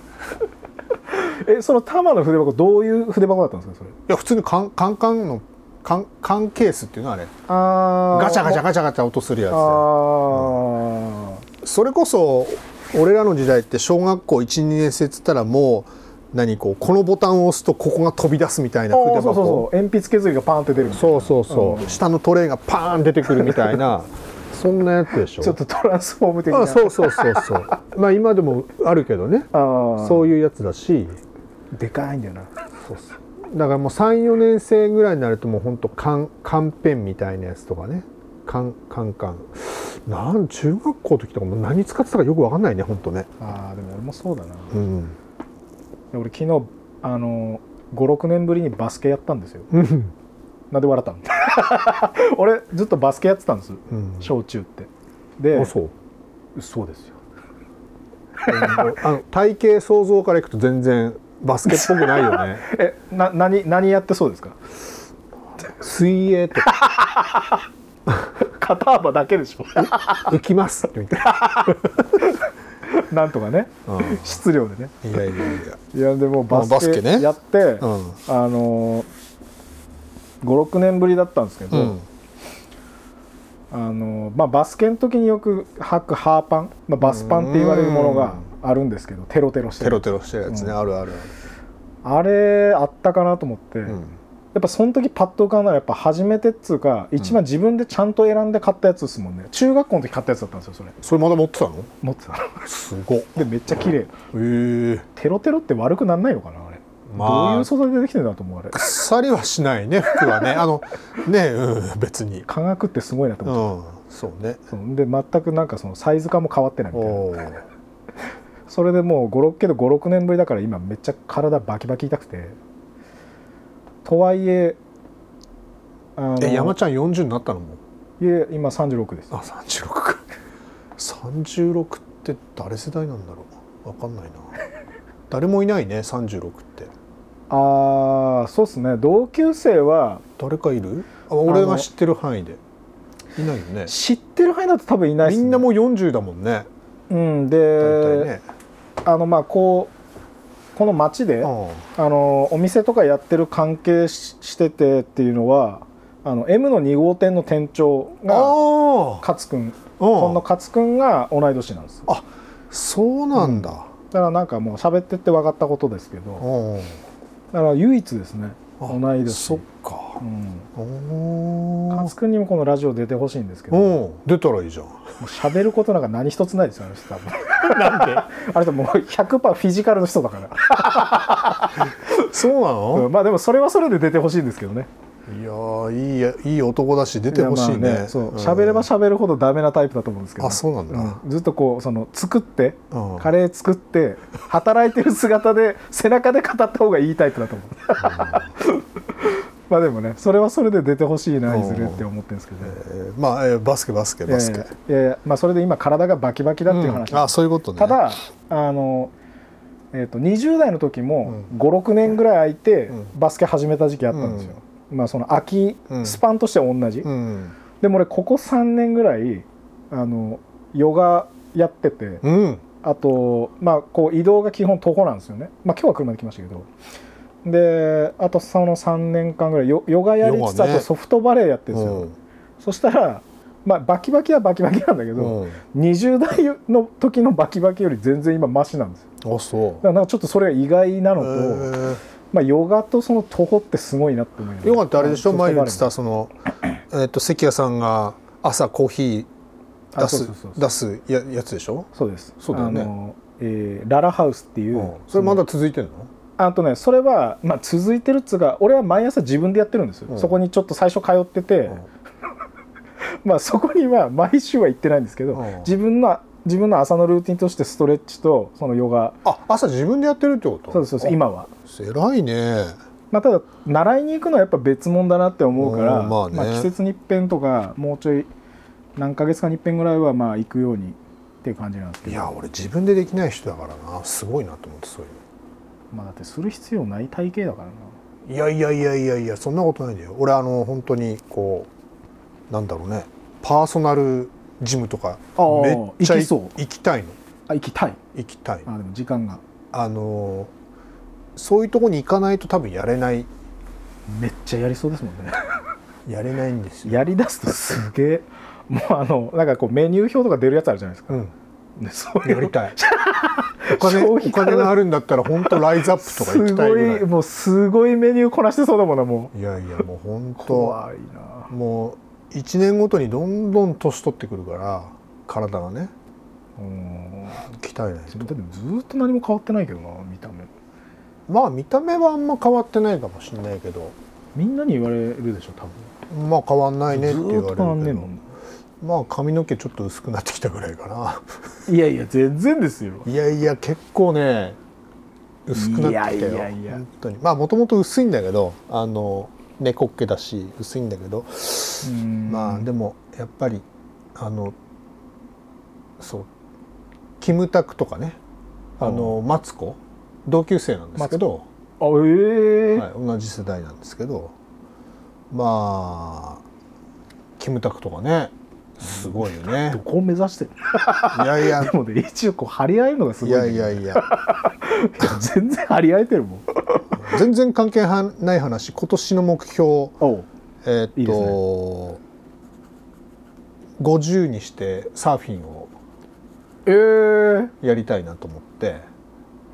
えその玉の筆箱どういう筆箱だったんですかそれ？や普通にカンカンカンのカンカンケースっていうのあれ。あガチャガチャャガチャガチャ音するやつあでー。それこそ俺らの時代って小学校12年生っつったらもう何こうこのボタンを押すとここが飛び出すみたいな筆箱。そうそうそう鉛筆削りがパーンって出るそうそうそう、下のトレイがパーン出てくるみたいな。[laughs] そんなやつでしょ。ちょっとトランスフォーム的な。あそうそうそうそう。まあ今でもあるけどね。そういうやつだしでかいんだよな。そうそうだからもう34年生ぐらいになるともうほんと缶缶ペンみたいなやつとかね。缶缶缶なん中学校の時とかも何使ってたかよく分かんないねほんとね。あーでも俺もそうだな。うん。で俺昨日あの56年ぶりにバスケやったんですよ。うん。なんで笑ったの？[laughs] 俺ずっとバスケやってたんです。うん。小中って。であそう。そうですよ。[laughs] あの体型想像からいくと全然バスケっぽくないよね。[laughs] えな何何やってそうですか？水泳とか。肩幅だけでしょ。[laughs] 浮きます。みたいなんとかね。な、質量でね。いやいやいや。いやでもバスケね。やって、うん。あの56年ぶりだったんですけど、うん。あのまあ、バスケの時によく履くハーパン、まあ、バスパンって言われるものがあるんですけどテロテロしてるテロテロしてるやつね、うん。あるあるあれあったかなと思って、うん。やっぱその時パッと浮かんだのはやっぱ初めてっつうか一番自分でちゃんと選んで買ったやつですもんね。中学校の時買ったやつだったんですよそれ。それまだ持ってたの？持ってた。のすご [laughs] でめっちゃ綺麗。え。テロテロって悪くなんないのかなあれ、まあ。どういう素材でできてるんだと思うあれ。腐りはしないね服はね。あのねうん別に。科学ってすごいなとう思って、ん。そうね。で全くなんかそのサイズ感も変わってないみたいなそれでもう56けど56年ぶりだから今めっちゃ体バキバキ痛くて。とはいえあのえ山ちゃん40になったのも？いえ今36です。あ36か。36って誰世代なんだろう？わかんないな。[laughs] 誰もいないね36って。ああそうですね。同級生は誰かいる？あ俺が知ってる範囲で。いないよね。知ってる範囲だと多分いないっす、ね、みんなもう40だもんね。うん大で、体ねあのまあこうこの町で、あのお店とかやってる関係ししててっていうのはあの M の2号店の店長が勝君。あこの勝君が同い年なんです。あそうなんだ、だからなんかもう喋ってって分かったことですけど。うん。だから唯一ですね。あ同い年。そっかうん。お勝君にもこのラジオ出てほしいんですけど。出たらいいじゃん。う喋ることなんか何一つないですよあの人多分。[laughs] なんで？[laughs] あれともう100%フィジカルの人だから。[laughs] そうなの、うんまあでもそれはそれで出てほしいんですけどね。いやーいいやいい男だし出てほしいね。やまあそううん。喋れば喋るほどダメなタイプだと思うんですけど、あそうなんだ、うん。ずっとこうその作ってうん。カレー作って働いてる姿で背中で語った方がいいタイプだと思うまあでもねそれはそれで出てほしいないずれって思ってるんですけど。ねえーまあ、えーバスケバスケバスケ、いやまあそれで今体がバキバキだっていう話、うん。あそういうことね。ただあの、えー、と20代の時もう56年ぐらい空いてうん。バスケ始めた時期あったんですよ、まあその秋うん。スパンとしては同じ、うん。でも俺ここ3年ぐらいあのヨガやってて、うん。あとまあこう移動が基本徒歩なんですよね。まあ今日は車で来ましたけどであとその3年間ぐらいヨヨガやりつつ、あとソフトバレーやってるんですよ、うん。そしたら、まあ、バキバキはバキバキなんだけど、うん。20代の時のバキバキより全然今マシなんですよ。あそう。だからなんかちょっとそれが意外なのと、まあ、ヨガとその徒歩ってすごいなって思います。ヨガってあれでしょ？前言ってたその、えっと関谷さんが朝コーヒーあ出す出すややつでしょ、そうです。そうだよね。あの、えーララハウスっていう、うん。それまだ続いてんの？あとねそれは、まあ、続いてるっつうか俺は毎朝自分でやってるんですよ、うん。そこにちょっと最初通ってて、うん。[laughs] まあそこには毎週は行ってないんですけど、うん。自分の自分の朝のルーティンとしてストレッチとそのヨガ。あ朝自分でやってるってこと？そうですそうです今は、偉いね。まあ、ただ習いに行くのはやっぱ別物だなって思うから、うんまあね。季節に一遍とかもうちょい何ヶ月かに一遍ぐらいはまあ行くようにっていう感じなんですけど。いや俺自分でできない人だからな。すごいなと思ってそういうまあ、だってする必要ない体型だからな。のいやいやいやいやいやそんなことないんだよ。俺あの本当にこうなんだろうね。パーソナルジムとかめっちゃ行きそう。行きたいの。あ行きたい。行きたい。あでも時間が。あのそういうとこに行かないと多分やれない。めっちゃやりそうですもんね。[laughs] やれないんですよ。やりだすとすげえ。もうあのなんかこうメニュー表とか出るやつあるじゃないですか、うんねそういうやりたい。[laughs] お金お金があるんだったら本当ライズアップとか行きたいぐらい。すごいもうすごいメニューこなしてそうだもんなもいやいやもう本う当。怖いな。もう1年ごとにどんどん年取ってくるから体がね。うん。鍛えない自分だってずっと何も変わってないけどな見た目。まあ見た目はあんま変わってないかもしれないけど。みんなに言われるでしょ多分。まあ変わんないねってず言われるけどまあ髪の毛ちょっと薄くなってきたぐらいかな。いやいや全然ですよ。いやいや結構ね薄くなってきたよ。いやいや本当に。まあもともと薄いんだけどあの猫っ毛だし薄いんだけど。うん。まあでもやっぱりあのそうキムタクとかねあのマツコ？同級生なんですけど、あええ。はい、同じ世代なんですけど。まあキムタクとかねすごいよね。どこを目指してるいやいや。でもね一応こう張り合えるのがすごいいんだけどやいやいや。[laughs] 全然張り合えてるもん。全然関係はない話今年の目標えーっといいですね。50にしてサーフィンをええやりたいなと思って、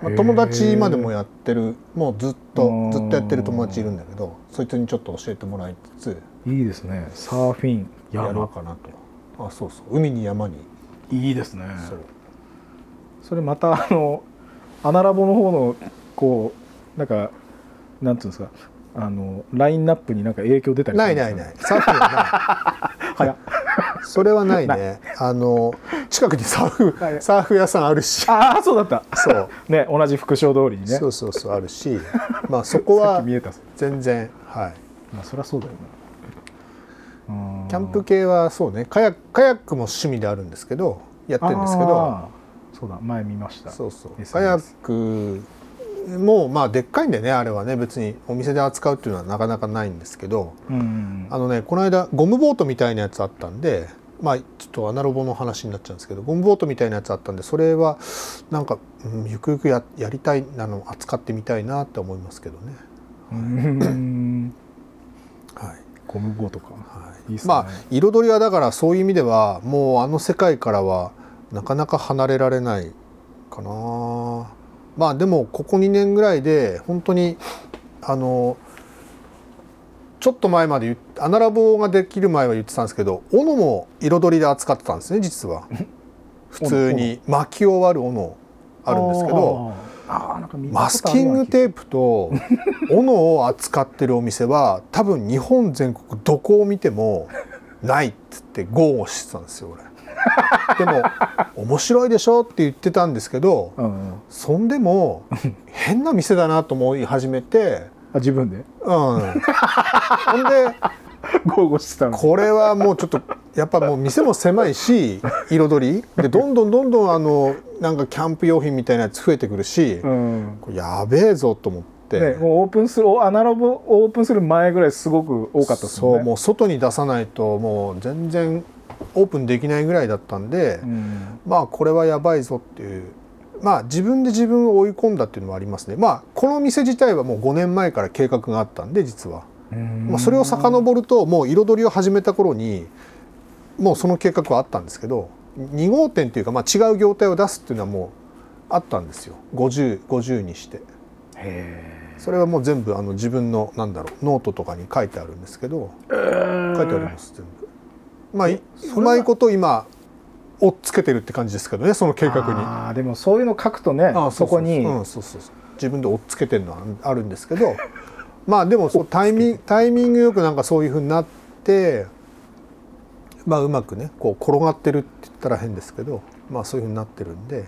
まあ友達今でもやってるもうずっとうん。ずっとやってる友達いるんだけどそいつにちょっと教えてもらいつついいですね。サーフィンやろう。山かなとあそうそう。海に山に。いいですね。そう。それまたあのアナラボの方のこうなんかなんていうんですかあのラインナップになんか影響出たりないないない。サーフィンは早っ。ない。それはないね。あの近くにサーフはい。サーフ屋さんあるし。ああそうだった。そう。ね同じ副将通りにね。そうそうそうあるし。まあそこは全然はい。まあそりゃそうだよな。うんキャンプ系はそうね。カヤックカヤックも趣味であるんですけどやってるんですけど。そうだ。前見ました。そうそう。SNS カヤックもまあでっかいんでねあれはね。別にお店で扱うっていうのはなかなかないんですけど。うんあのねこの間ゴムボートみたいなやつあったんでまあちょっとアナロボの話になっちゃうんですけどゴムボートみたいなやつあったんでそれはなんか、うんゆくゆくややりたいあの扱ってみたいなって思いますけどね。ゴムボートか。はい。いいね。まあ彩りはだからそういう意味ではもうあの世界からはなかなか離れられないかな。まあでもここ2年ぐらいで本当にあのちょっと前までアナラボができる前は言ってたんですけど斧も彩りで扱ってたんですね実は。[laughs] 普通に巻き終わる斧あるんですけどマスキングテープと斧を扱ってるお店は多分日本全国どこを見てもないっつって豪語してたんですよ俺。でも面白いでしょって言ってたんですけどうんうんそんでも変な店だなと思い始めて。あ自分で？うん。ほんで [laughs] 豪語してたの。これはもうちょっとやっぱもう店も狭いし彩り。でどんどんどんどんあのなんかキャンプ用品みたいなやつ増えてくるし、うん。やべえぞと思って、ね、もうオープンするおアナログオープンする前ぐらいすごく多かったね。そうもう外に出さないともう全然オープンできないぐらいだったんで、うん。まあこれはやばいぞっていう。まあ自分で自分を追い込んだっていうのもありますね。まあこの店自体はもう5年前から計画があったんで実は、まあ、それを遡るともう彩りを始めた頃にもうその計画はあったんですけど2号店っていうかまあ違う業態を出すっていうのはもうあったんですよ。50, 50にして。それはもう全部あの自分のなんだろうノートとかに書いてあるんですけど、書いてあります全部。まあうまいこと今追っつけてるって感じですけどねその計画に。あでもそういうの書くとねそこにそうそうそう。自分で追っつけてるのはあるんですけど [laughs] まあでもそうタイミングタイミングよくなんかそういうふうになってまあうまくねこう転がってるって言ったら変ですけどまあそういうふうになってるんで。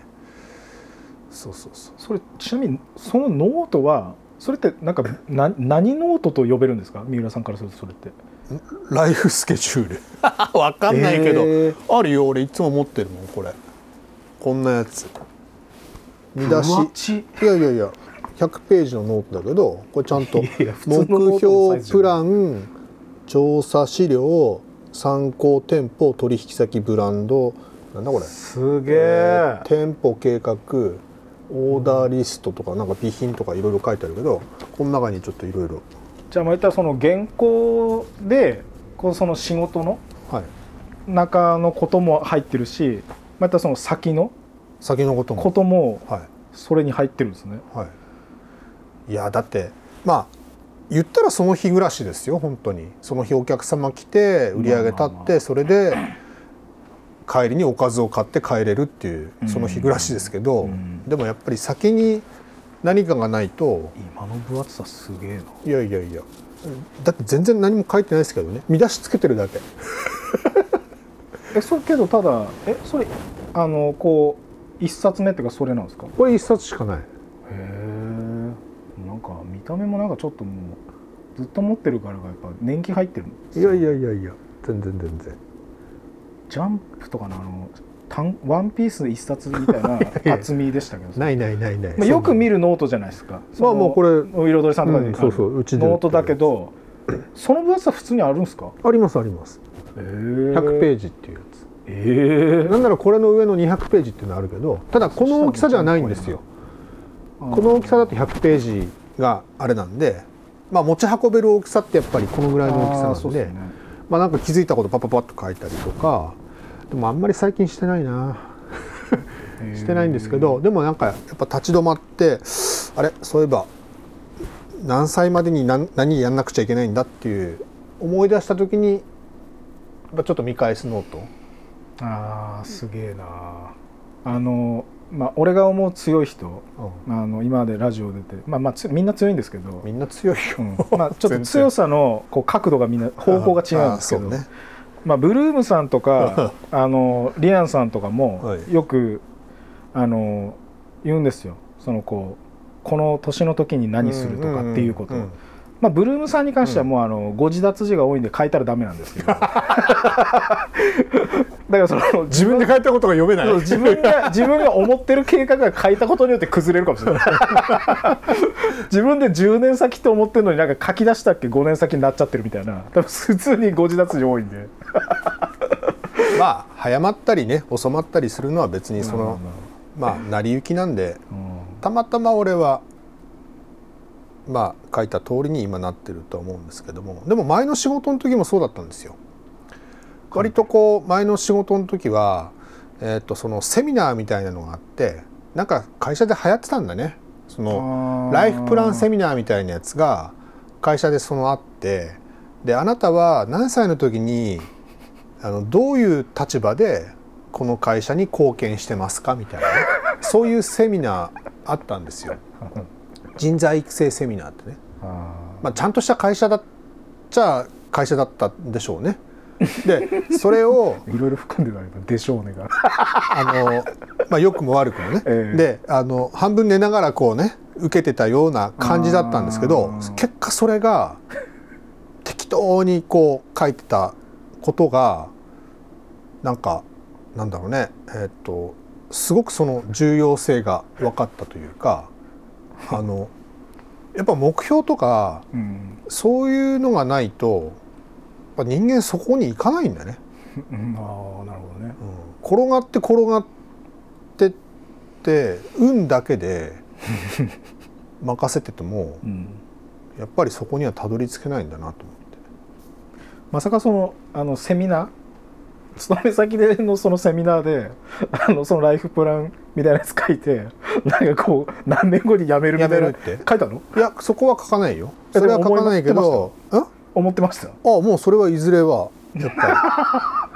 そうそうそう。それちなみにそのノートはそれってなんかな何ノートと呼べるんですか？三浦さんからするとそれって。ライフスケジュール。[laughs] わかんないけど、えー、あるよ。俺いつも持ってるもんこれ。こんなやつ。見出し。いやいやいや100ページのノートだけどこれちゃんと目標プラン調査資料参考店舗取引先ブランドなんだこれ。すげえ。店舗計画オーダーリストとかなんか備品とかいろいろ書いてあるけどこの中にちょっといろいろ。じゃあまったらその原稿でこうその仕事の中のことも入ってるしまたその先の先のことも。こともそれに入ってるんですね。はい、いやだってまあ言ったらその日暮らしですよ本当に。その日お客様来て売り上げ立ってそれで帰りにおかずを買って帰れるっていうその日暮らしですけどでもやっぱり先に何かがないと。今の分厚さすげえな。いやいやいや。だって全然何も書いてないですけどね。見出しつけてるだけ。[laughs] えそうけどただえそれあのこう一冊目っていうかそれなんですか？これ一冊しかない。へえんか見た目もなんかちょっともうずっと持ってるからがやっぱ年季入ってる。んいやいやいやいや全然全然。ジャンプとかのあのワンピース一冊みたいな [laughs] 厚みでしたけどないないないない、まあ、よく見るノートじゃないですか。まあもうこれ彩りさんとかで、うん、そうそううちノートだけどその分厚さ普通にあるんですか？ありますあります。100ページっていうやつ。ええなんならこれの上の200ページっていうのはあるけどただこの大きさじゃないんですよ。この大きさだと100ページがあれなんでまあ持ち運べる大きさってやっぱりこのぐらいの大きさなんで、ね、まあなんか気づいたことパパパッと書いたりとかでもあんまり最近してないな。してないんですけどでもなんかやっぱ立ち止まってあれそういえば何歳までに何何やんなくちゃいけないんだっていう思い出した時にちょっと見返すノート。あーすげえなあのまあ俺が思う強い人、うん、あの今までラジオ出てまあまあみんな強いんですけど。みんな強いよ、うん、まあ [laughs] ちょっと強さのこう角度がみんな方向が違うんですけど、ね、まあ、ブルームさんとか [laughs] あのリアンさんとかもよく、はい、あの言うんですよ。そのこうこの年の時に何するとかっていうことを。まあ、ブルームさんに関してはもうあのご自立字が多いんで書いたらダメなんですけど。[laughs] だからその自分で書いたことが読めない。自分が自分が思ってる計画が書いたことによって崩れるかもしれない。[laughs] 自分で10年先って思ってるのになんか書き出したっけ？5年先になっちゃってるみたいな。多分普通にご自立字多いんで。[laughs] まあ早まったりね遅まったりするのは別にその、まあ成り行きなんで、たまたま俺はまあ書いた通りに今なってると思うんですけども。でも前の仕事の時もそうだったんですよ。割とこう前の仕事の時は、えー、とそのセミナーみたいなのがあってなんか会社で流行ってたんだね。そのライフプランセミナーみたいなやつが会社でそのあってであなたは何歳の時にあのどういう立場でこの会社に貢献してますか？みたいな、ね、そういうセミナーあったんですよ [laughs] 人材育成セミナーってね。まあ、ちゃんとした会社だっちゃ会社だったんでしょうね。[laughs] でそれをいろいろ含んでないでしょうねがあの、まあ、良くも悪くもね、えー、であの半分寝ながらこうね受けてたような感じだったんですけど結果それが適当にこう書いてたことがなんかなんだろうね。えっとすごくその重要性が分かったというかあのやっぱ目標とか、うん、そういうのがないとやっぱ人間そこに行かないんだね。うん、あなるほどね、うん、転がって転がってって運だけで [laughs] 任せててもうん。やっぱりそこにはたどり着けないんだなと思って。まさかそのあのセミナー勤め先でのそのセミナーであのそのライフプランみたいなやつ書いてなんかこう何年後に辞めるみたいな。辞めるって？書いたの？いやそこは書かないよ。えそれは書かないけど思ってましたもうそれはいずれはやっぱ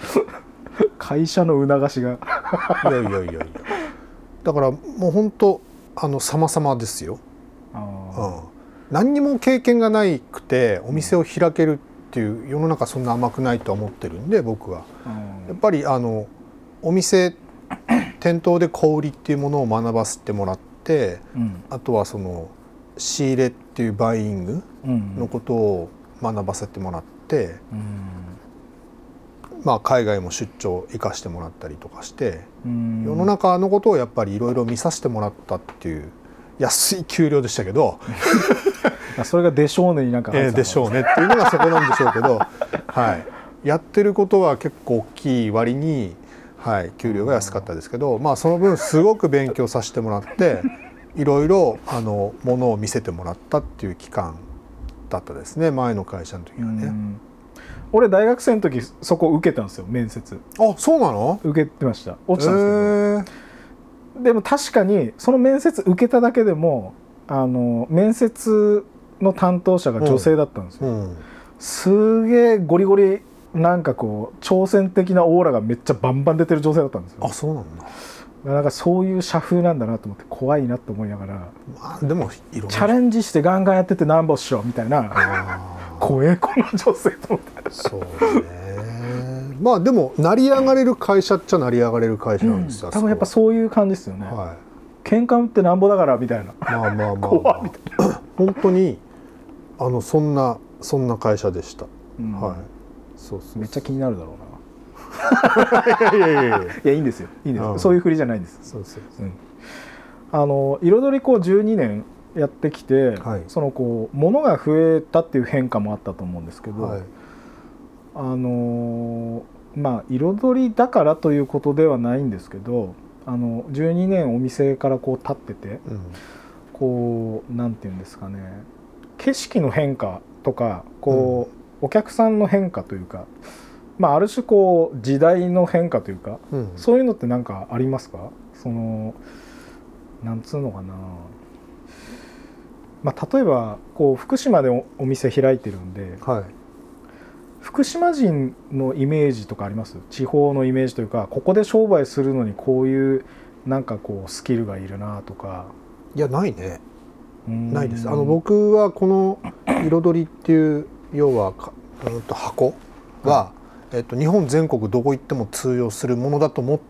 [laughs] 会社の促しが。りいやいやいやいや。だからもう本当あの様々ですよ、あうん、何にも経験がないくてお店を開けるっていう世の中そんな甘くないと思ってるんで僕は。ーやっぱりあのお店 [clears throat] 店頭で小売りっていうものを学ばせてもらってうん。あとはその仕入れっていうバイイングうん。のことを学ばせてもらって、うん。まあ、海外も出張行かしてもらったりとかしてうん。世の中のことをやっぱりいろいろ見させてもらったっていう安い給料でしたけど、あ [laughs] それがでしょうねになんかえーでしょうねっていうのがそこなんでしょうけど、[laughs] はい、やってることは結構大きい割に、はい、給料が安かったですけど、まあ、その分すごく勉強させてもらっていろいろあのものを見せてもらったっていう期間だったですね前の会社の時はね。うん。俺大学生の時そこ受けたんですよ面接。あそうなの？受けてました。落ちたんですけど、えー。でも確かにその面接受けただけでもあの面接の担当者が女性だったんですよ、うん。すげえゴリゴリなんかこう挑戦的なオーラがめっちゃバンバン出てる女性だったんですよ。あそうなんだ、なんかそういう社風なんだなと思って怖いなと思いながら。まあ、でもいろんな。チャレンジしてガンガンやっててなんぼっしょみたいな。あ怖えこの女性と思って。ーそうね。まあでも成り上がれる会社っちゃ成り上がれる会社なんですよ、多分やっぱそういう感じですよね、は喧嘩売ってなんぼだからみたいな。いまあまあまあ、ま [laughs] 怖いみあ、[coughs] 本当にあのそんなそんな会社でした、うん。はい。そうそうめっちゃ気になるだろういやいやいやいやないや [laughs] いいんですよ。いいんですよ、うん。そういうふりじゃないんです。そうそうう。ん。あの彩りこう12年やってきて、はい。そのこう物が増えたっていう変化もあったと思うんですけど、はい。あのーまあ彩りだからということではないんですけどあの12年お店からこう立っててうん。こうなんていうんですかね景色の変化とかこう、お客さんの変化というか、まあ、ある種こう時代の変化というかうん。そういうのって何かありますか？そのなんつうのかな、まあ、例えばこう福島でおお店開いてるんではい。福島人のイメージとかあります？地方のイメージというかここで商売するのにこういうなんかこうスキルがいるなとか。いやないね。うんないです。あの僕はこの彩りっていう要はかうんと箱は、えっと、日本全国どこ行っても通用するものだと思っ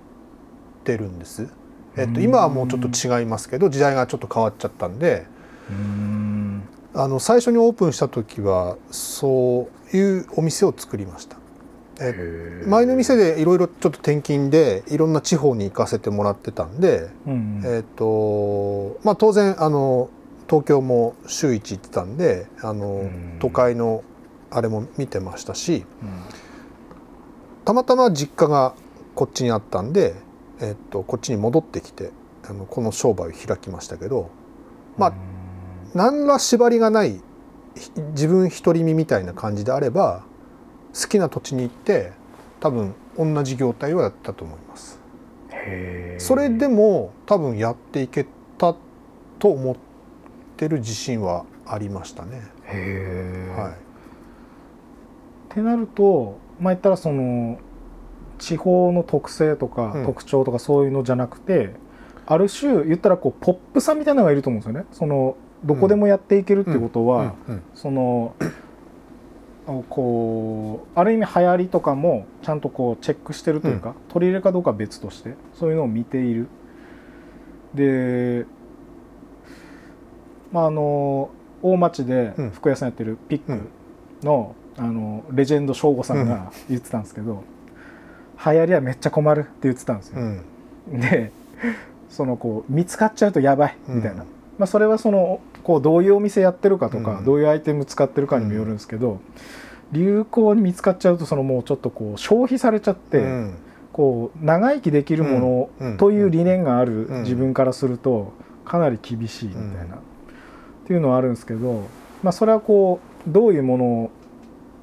てるんです、えっと、うん。今はもうちょっと違いますけど時代がちょっと変わっちゃったんで。うん。あの最初にオープンした時はそういうお店を作りました。え前の店でいろいろちょっと転勤でいろんな地方に行かせてもらってたんで、うん。えっとまあ、当然あの東京も週一行ってたんであのうん。都会のあれも見てましたしうん。たまたま実家がこっちにあったんで、えっとこっちに戻ってきてあのこの商売を開きましたけどまあ何ら縛りがないひ自分独り身みたいな感じであれば好きな土地に行って多分同じ業態をやったと思います。それでも多分やっていけたと思ってる自信はありましたね。へーはい。ってなるとまあ言ったらその地方の特性とかうん特徴とかそういうのじゃなくて、ある種言ったらこうポップさみたいなのがいると思うんですよね。そのどこでもやっていけるってことは、うんうんそのあこうある意味流行りとかもちゃんとこうチェックしてるというか、取り入れるかどうかは別としてそういうのを見ている。でまああの大町でうん。服屋さんやってるピッうん。クの,、あのレジェンド省吾さんが言ってたんですけど、流行りはめっちゃ困るって言ってたんですよ。うん。でそのこう見つかっちゃうとやばいみたいな、うんまあ、それはそのこうどういうお店やってるかとか、うん。どういうアイテム使ってるかにもよるんですけど、流行に見つかっちゃうとそのもうちょっとこう消費されちゃって、うん。ここう長生きできるものという理念があるうん。自分からするとかなり厳しいみたいな、っていうのはあるんですけど、まあ、それはこうどういうものを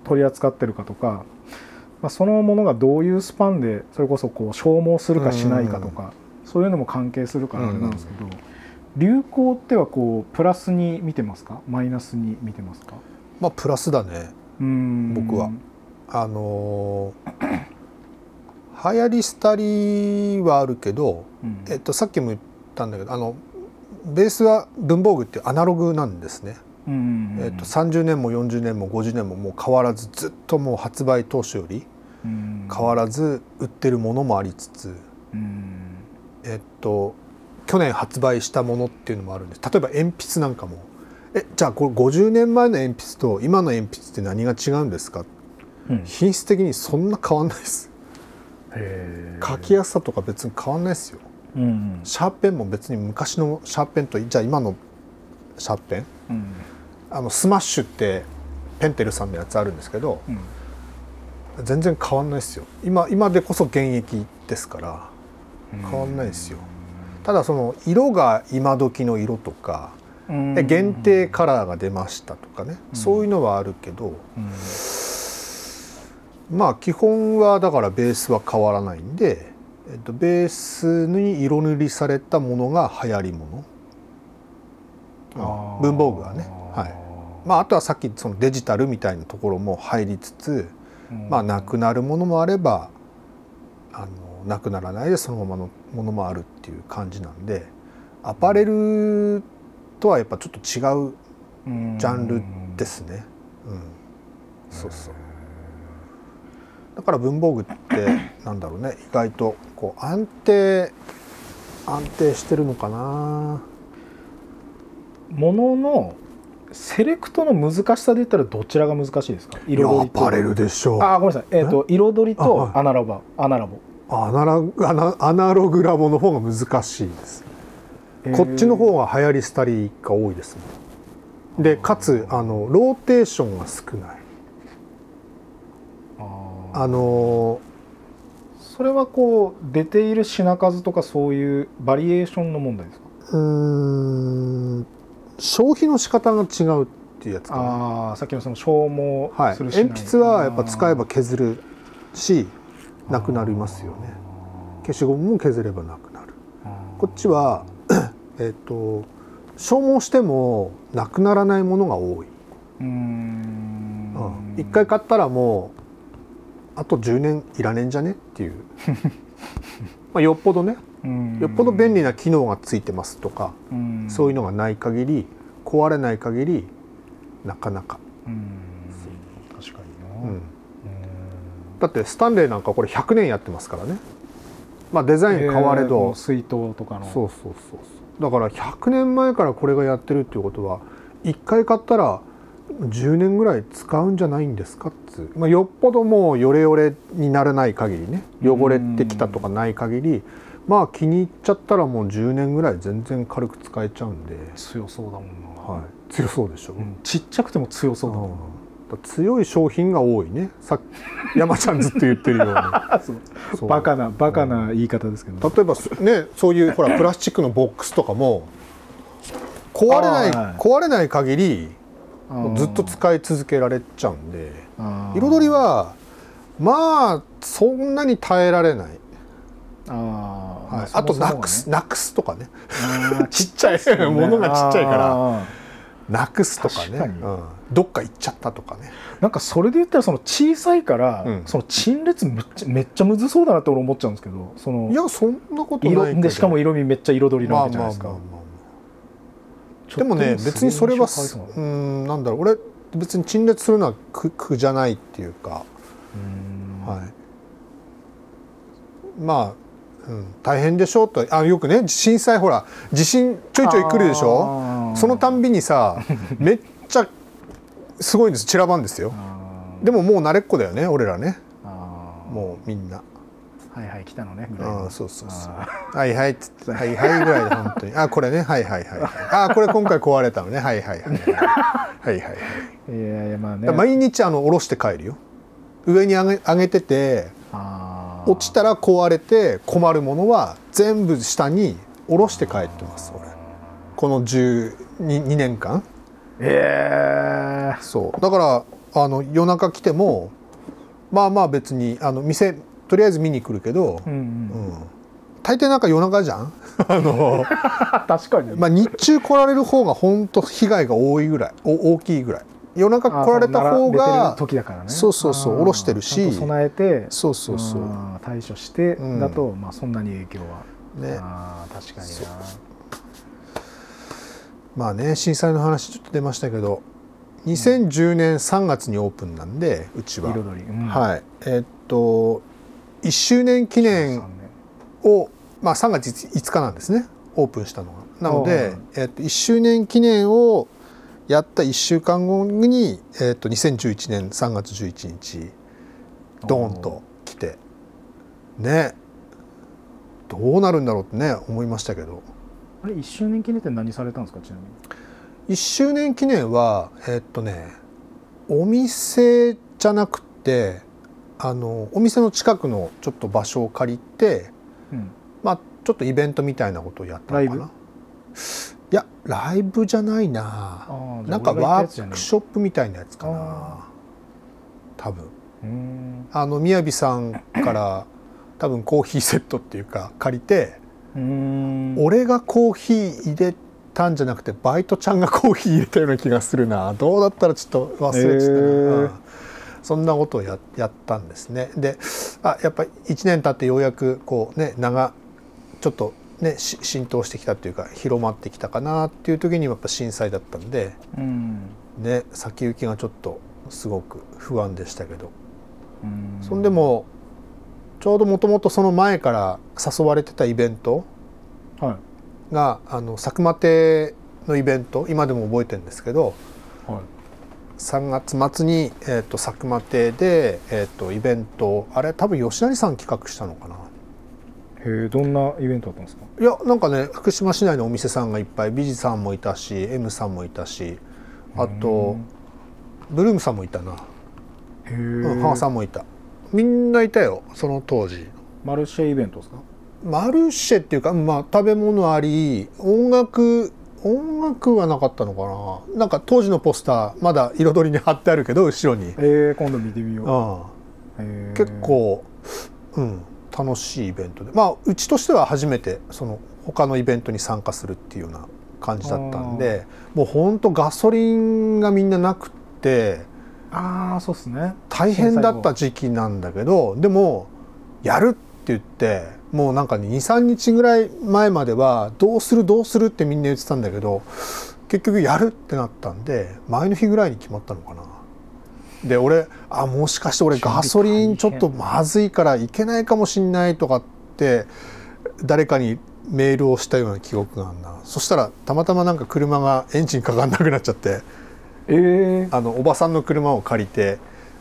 取り扱ってるかとか、まあ、そのものがどういうスパンでそれこそこう消耗するかしないかとか、そういうのも関係するからあれなんですけど、流行ってはこうプラスに見てますか？マイナスに見てますか？まあプラスだね。うん。僕は。あのー流行り廃りはあるけど、うん。えっと、さっきも言ったんだけどあのベースは文房具ってアナログなんですね、うんえっと、30年も40年も50年ももう変わらずずっともう発売当初よりうん。変わらず売ってるものもありつつ、うん。えっと、去年発売したものっていうのもあるんです。例えば鉛筆なんかも。えじゃあこれ50年前の鉛筆と今の鉛筆って何が違うんですか？うん。品質的にそんな変わんないです。書きやすさとか別に変わんないですようんシャーペンも別に昔のシャーペンとじゃあ今のシャーペン？うん。あのスマッシュってぺんてるさんのやつあるんですけどうん全然変わんないですよ。今今でこそ現役ですから変わんないですよ。ただその色が今時の色とかう限定カラーが出ましたとかね、うん。そういうのはあるけどうん。まあ基本はだからベースは変わらないんで、えっと、ベースに色塗りされたものが流行りもの、あー。文房具はね。はい。まあ、あとはさっきそのデジタルみたいなところも入りつつ、うん。まあ、なくなるものもあればあのなくならないでそのままのものもあるっていう感じなんでアパレルとはやっぱちょっと違ううん。ジャンルですね。うん、そうそう。だから文房具ってなんだろうね。意外とこう安定安定してるのかな。もののセレクトの難しさで言ったらどちらが難しいですか？彩りとアパレルでしょう。あーごめんなさいえっ、と彩りとアナロバアナラボ、アナラアナアナログラボの方が難しいです。こっちの方が流行り廃りが多いですもん。でかつあのローテーションが少ない。あのそれはこう出ている品数とかそういうバリエーションの問題ですか？うーん消費の仕方が違うっていうやつかな。ああさっきのその消耗はい、するしない、鉛筆はやっぱ使えば削るしなくなりますよね。消しゴムも削ればなくなる。こっちは [coughs] えっと消耗してもなくならないものが多い、うーん。うん。一回買ったらもうあと10年いらねえんじゃね？っていう。[laughs] まあよっぽどね。よっぽど便利な機能がついてますとか、うん。そういうのがない限り壊れない限りなかなか、うん。確かにな、うん。だってスタンレーなんかこれ100年やってますからね。まあデザイン変われど、えー水筒とかの。そうそうそうそう。だから100年前からこれがやってるっていうことは1回買ったら10年ぐらい使うんじゃないんですかっつう、まあ、よっぽどもうヨレヨレにならない限りね汚れてきたとかない限りまあ気に入っちゃったらもう10年ぐらい全然軽く使えちゃうんで、強そうだもんな、はい、強そうでしょ、うん。ちっちゃくても強そうだもんな、強い商品が多いね。さっき山ちゃんずっと言ってるように。[laughs] バカなバカな言い方ですけど、例えばねそういうほらプラスチックのボックスとかも壊れない、はい壊れない限りずっと使い続けられちゃうんで彩りはまあそんなに耐えられない、あはい、あとなくすなくすとかね。[laughs] ちっちゃい。ものがちっちゃいから。あなくすとかね。うん、どっか行っちゃったとかね。ーなんかそれで言ったらその小さいから、うん。その陳列めっちゃめっちゃむずそうだなって俺思っちゃうんですけどそのいやそんなことないしかも色味めっちゃ彩りなまあわけじゃないですか、まあまあまあちょっとでもね別にそれはうんなんだろう。俺別に陳列するのは苦苦じゃないっていうか、はい、まあ、うん、大変でしょうと。あよくね震災ほら地震ちょいちょい来るでしょ？そのたんびにさ [laughs] めっちゃすごいんです。散らばんですよ。でももう慣れっこだよね俺らね。もうみんなはいはい来たのねぐらいの。ああそうそうそう。あはいはいっつってはいはいぐらいで本当にあこれね？はいはいはい。はいあこれ今回壊れたのね。はいはいはいはい。はいはいはい。ーいやいやまあね。毎日あの下ろして帰るよ。上に上げ上げててあ落ちたら壊れて困るものは全部下に下ろして帰ってます俺。この12 2年間。ええそう。だからあの夜中来てもまあまあ別にあの店とりあえず見に来るけど、うんううん。ん大抵なんか夜中じゃん？[laughs] あの、確かに、まあ、日中来られる方が本当被害が多いぐらいお大きいぐらい。夜中来られた方がる時だからね。そうそうそう下ろしてるし。備えてそうそうそう。対処してうん。だと、まあそんなに影響は。ね。あー確かにまあね震災の話ちょっと出ましたけど2010年3月にオープンなんでうちは、彩り、うん。はい。えっと1周年記念三を、まあ、3月5日なんですね。オープンしたのが。なのであ、えっと、1周年記念をやった1週間後に、えっと、2011年3月11日ドーンと来て。ね。どうなるんだろうってね思いましたけど。あれ1周年記念って何されたんですかちなみに？1周年記念はえっとねお店じゃなくてあのお店の近くのちょっと場所を借りてうん。まあちょっとイベントみたいなことをやったのかな。いやライブじゃないな。なんかワークショップみたいなやつかな。あ多分。あの雅さんから多分コーヒーセットっていうか借りて俺がコーヒー入れたんじゃなくてバイトちゃんがコーヒー入れたような気がするな。どうだったらちょっと忘れてたな、へー。うんそんなことをややったんですね。であやっぱり1年経ってようやくこうね長ちょっとねし浸透してきたっていうか広まってきたかなっていう時にやっぱ震災だったんでうん。ね先行きがちょっとすごく不安でしたけど。うん。そんでもちょうどもともとその前から誘われてたイベントはい。があの佐久間亭のイベント今でも覚えてるんですけどはい3月末に、えー、と佐久間亭で、えー、とイベントあれ多分吉成さん企画したのかな。へえどんなイベントだったんですか？いやなんかね福島市内のお店さんがいっぱい美人さんもいたし M さんもいたしあとブルームさんもいたな、へえ、うん、ハーさんもいた。みんないたよその当時。マルシェイベントですか？マルシェっていうか、まあ、食べ物あり音楽音楽はなかったのかな？なんか当時のポスターまだ彩りに貼ってあるけど後ろに、えー、今度見てみよう、うん、結構、うん、楽しいイベントで。まあうちとしては初めてその他のイベントに参加するっていうような感じだったんでもうほんとガソリンがみんななくってああそうっすね。大変だった時期なんだけどでもやるって言ってもうなんか23日ぐらい前まではどうするどうするってみんな言ってたんだけど結局やるってなったんで前の日ぐらいに決まったのかな。で俺あもしかして俺ガソリンちょっとまずいからいけないかもしんないとかって誰かにメールをしたような記憶があるな。そしたらたまたまなんか車がエンジンかかんなくなっちゃってええあのおばさんの車を借りて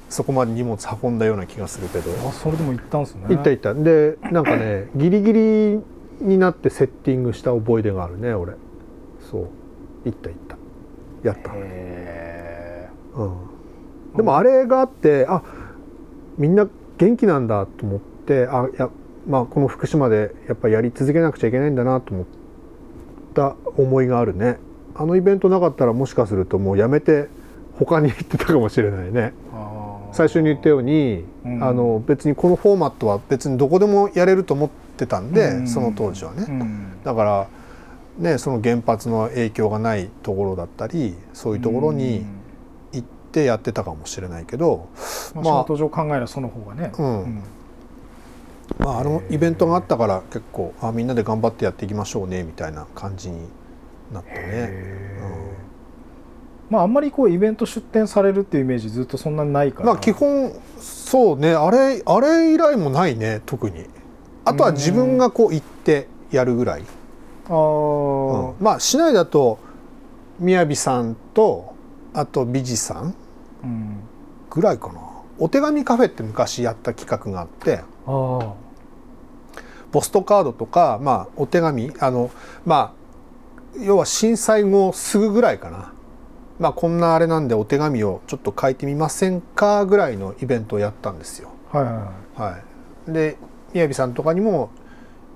そこまで荷物運んだような気がするけど。あそれでも行ったんですね。行った行った。でなんかね [laughs] ギリギリになってセッティングした覚え出があるね俺。そう。行った行った。やった、へうん、でもあれがあってあみんな元気なんだと思ってあいやまあこの福島でやっぱりやり続けなくちゃいけないんだなと思った思いがあるね。あのイベントなかったらもしかするともうやめて他に行ってたかもしれないね。あー最初に言ったように、うん。あの別にこのフォーマットは別にどこでもやれると思ってたんで、うん。その当時はね、うん。だからねその原発の影響がないところだったりそういうところに行ってやってたかもしれないけど、うんまあまあ、仕事上考えればその方がね、うん。まあ、あのイベントがあったから結構あみんなで頑張ってやっていきましょうねみたいな感じになってね。まああんまりこうイベント出店されるっていうイメージずっとそんなにないから。まあ基本そうね。あれあれ以来もないね特に。あとは自分がこう行ってやるぐらい、あー、うん。まあ市内だと雅さんとあと美地さんうん。ぐらいかな。お手紙カフェって昔やった企画があって。あポストカードとか、まあ、お手紙あのまあ要は震災後すぐぐらいかな、まあ、こんなあれなんでお手紙をちょっと書いてみませんかぐらいのイベントをやったんですよ。あはいはいはい。はい、で雅さんとかにも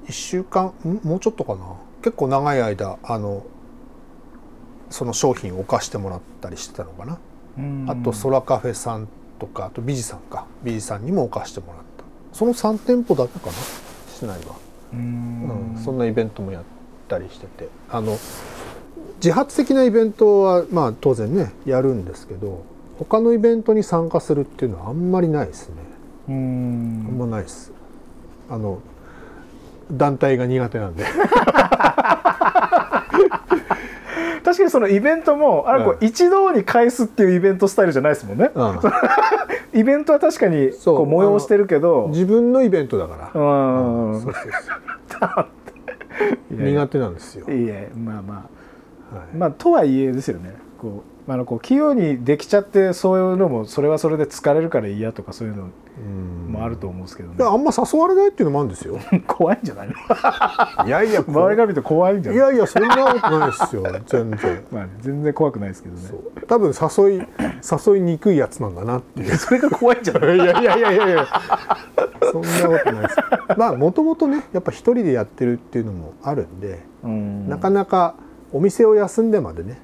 1週間ん？もうちょっとかな？結構長い間あのその商品を置かしてもらったりしてたのかな、うん。あとソラカフェさんとかあとビジさんか。ビジさんにも置かしてもらった。その3店舗だけかな？市内は、ううんんそんなイベントもやったりしてて。あの自発的なイベントはまあ当然ねやるんですけど他のイベントに参加するっていうのはあんまりないですね。うあんんまないです。あの団体が苦手なんで。[laughs] 確かにそのイベントもあれこうう一堂に返すっていうイベントスタイルじゃないですもんね。うん [laughs] イベントは確かにそう。こう催してるけど。自分のイベントだから、うん。そうそうそう。[laughs] いや苦手なんですよ、いやまあまはい。あまあとはいえですよね。こうあのこう器用にできちゃってそういうのもそれはそれで疲れるから嫌とかそういうのうん。もあると思うんですけどね。いやあんま誘われないっていうのもあるんですよ。[laughs] 怖いんじゃない？のいやいや周りから見て怖いんじゃない？いやいやそんなことないですよ全然。[laughs] まあね、全然怖くないですけどね。多分誘い誘いにくいやつなんだなっていう。[laughs] それが怖いんじゃない？いやいやいやいや。いやそんなことないです。まあもともとねやっぱ一人でやってるっていうのもあるんで、うん。なかなかお店を休んでまでね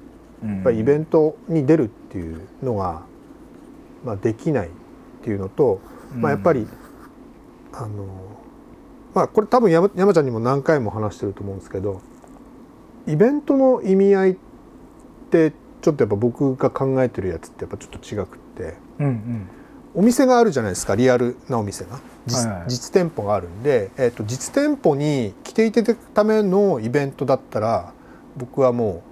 ややっぱりイベントに出るっていうのが、まあ、できないっていうのと、まあ、やっぱり、あのまあこれ多分山山ちゃんにも何回も話してると思うんですけどイベントの意味合いってちょっとやっぱ僕が考えてるやつってやっぱちょっと違くってうんうん。お店があるじゃないですかリアルなお店が。実,、はいはい。実店舗があるんで、えー、と実店舗に来ていただくためのイベントだったら僕はも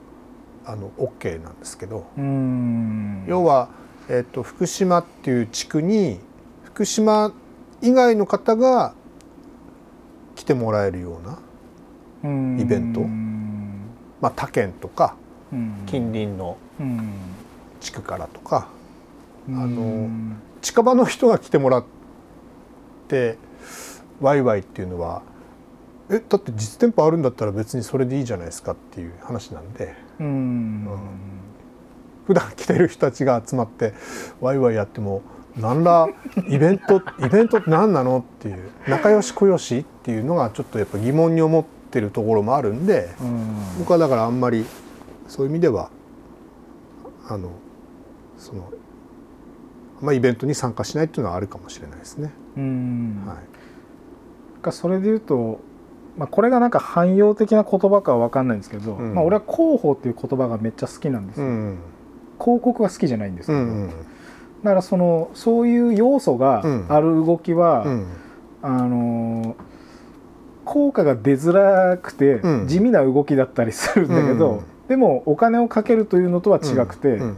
うあの OK なんですけど。うん。要は、えっと福島っていう地区に福島以外の方が来てもらえるような、イベント。うんまあ、他県とかうん。近隣のうん。地区からとかあの近場の人が来てもらってワイワイっていうのはえだって実店舗あるんだったら別にそれでいいじゃないですかっていう話なんで。うん。普段来てる人たちが集まってワイワイやっても何ら [laughs] イベントイベントって何なのっていう仲良しこよしっていうのがちょっとやっぱ疑問に思ってるところもあるんでうん。僕はだからあんまりそういう意味ではあのそのまあイベントに参加しないっていうのはあるかもしれないですね。うん。はい。かそれで言うと、まあ、これがなんか汎用的な言葉かは分かんないんですけど、うん。まあ、俺は広報っていう言葉がめっちゃ好きなんですよ、うん。広告が好きじゃないんですけど、うんうんだからそのそういう要素がある動きは、うん。あのー効果が出づらくてうん。地味な動きだったりするんだけど、うん。でもお金をかけるというのとは違くて、うん。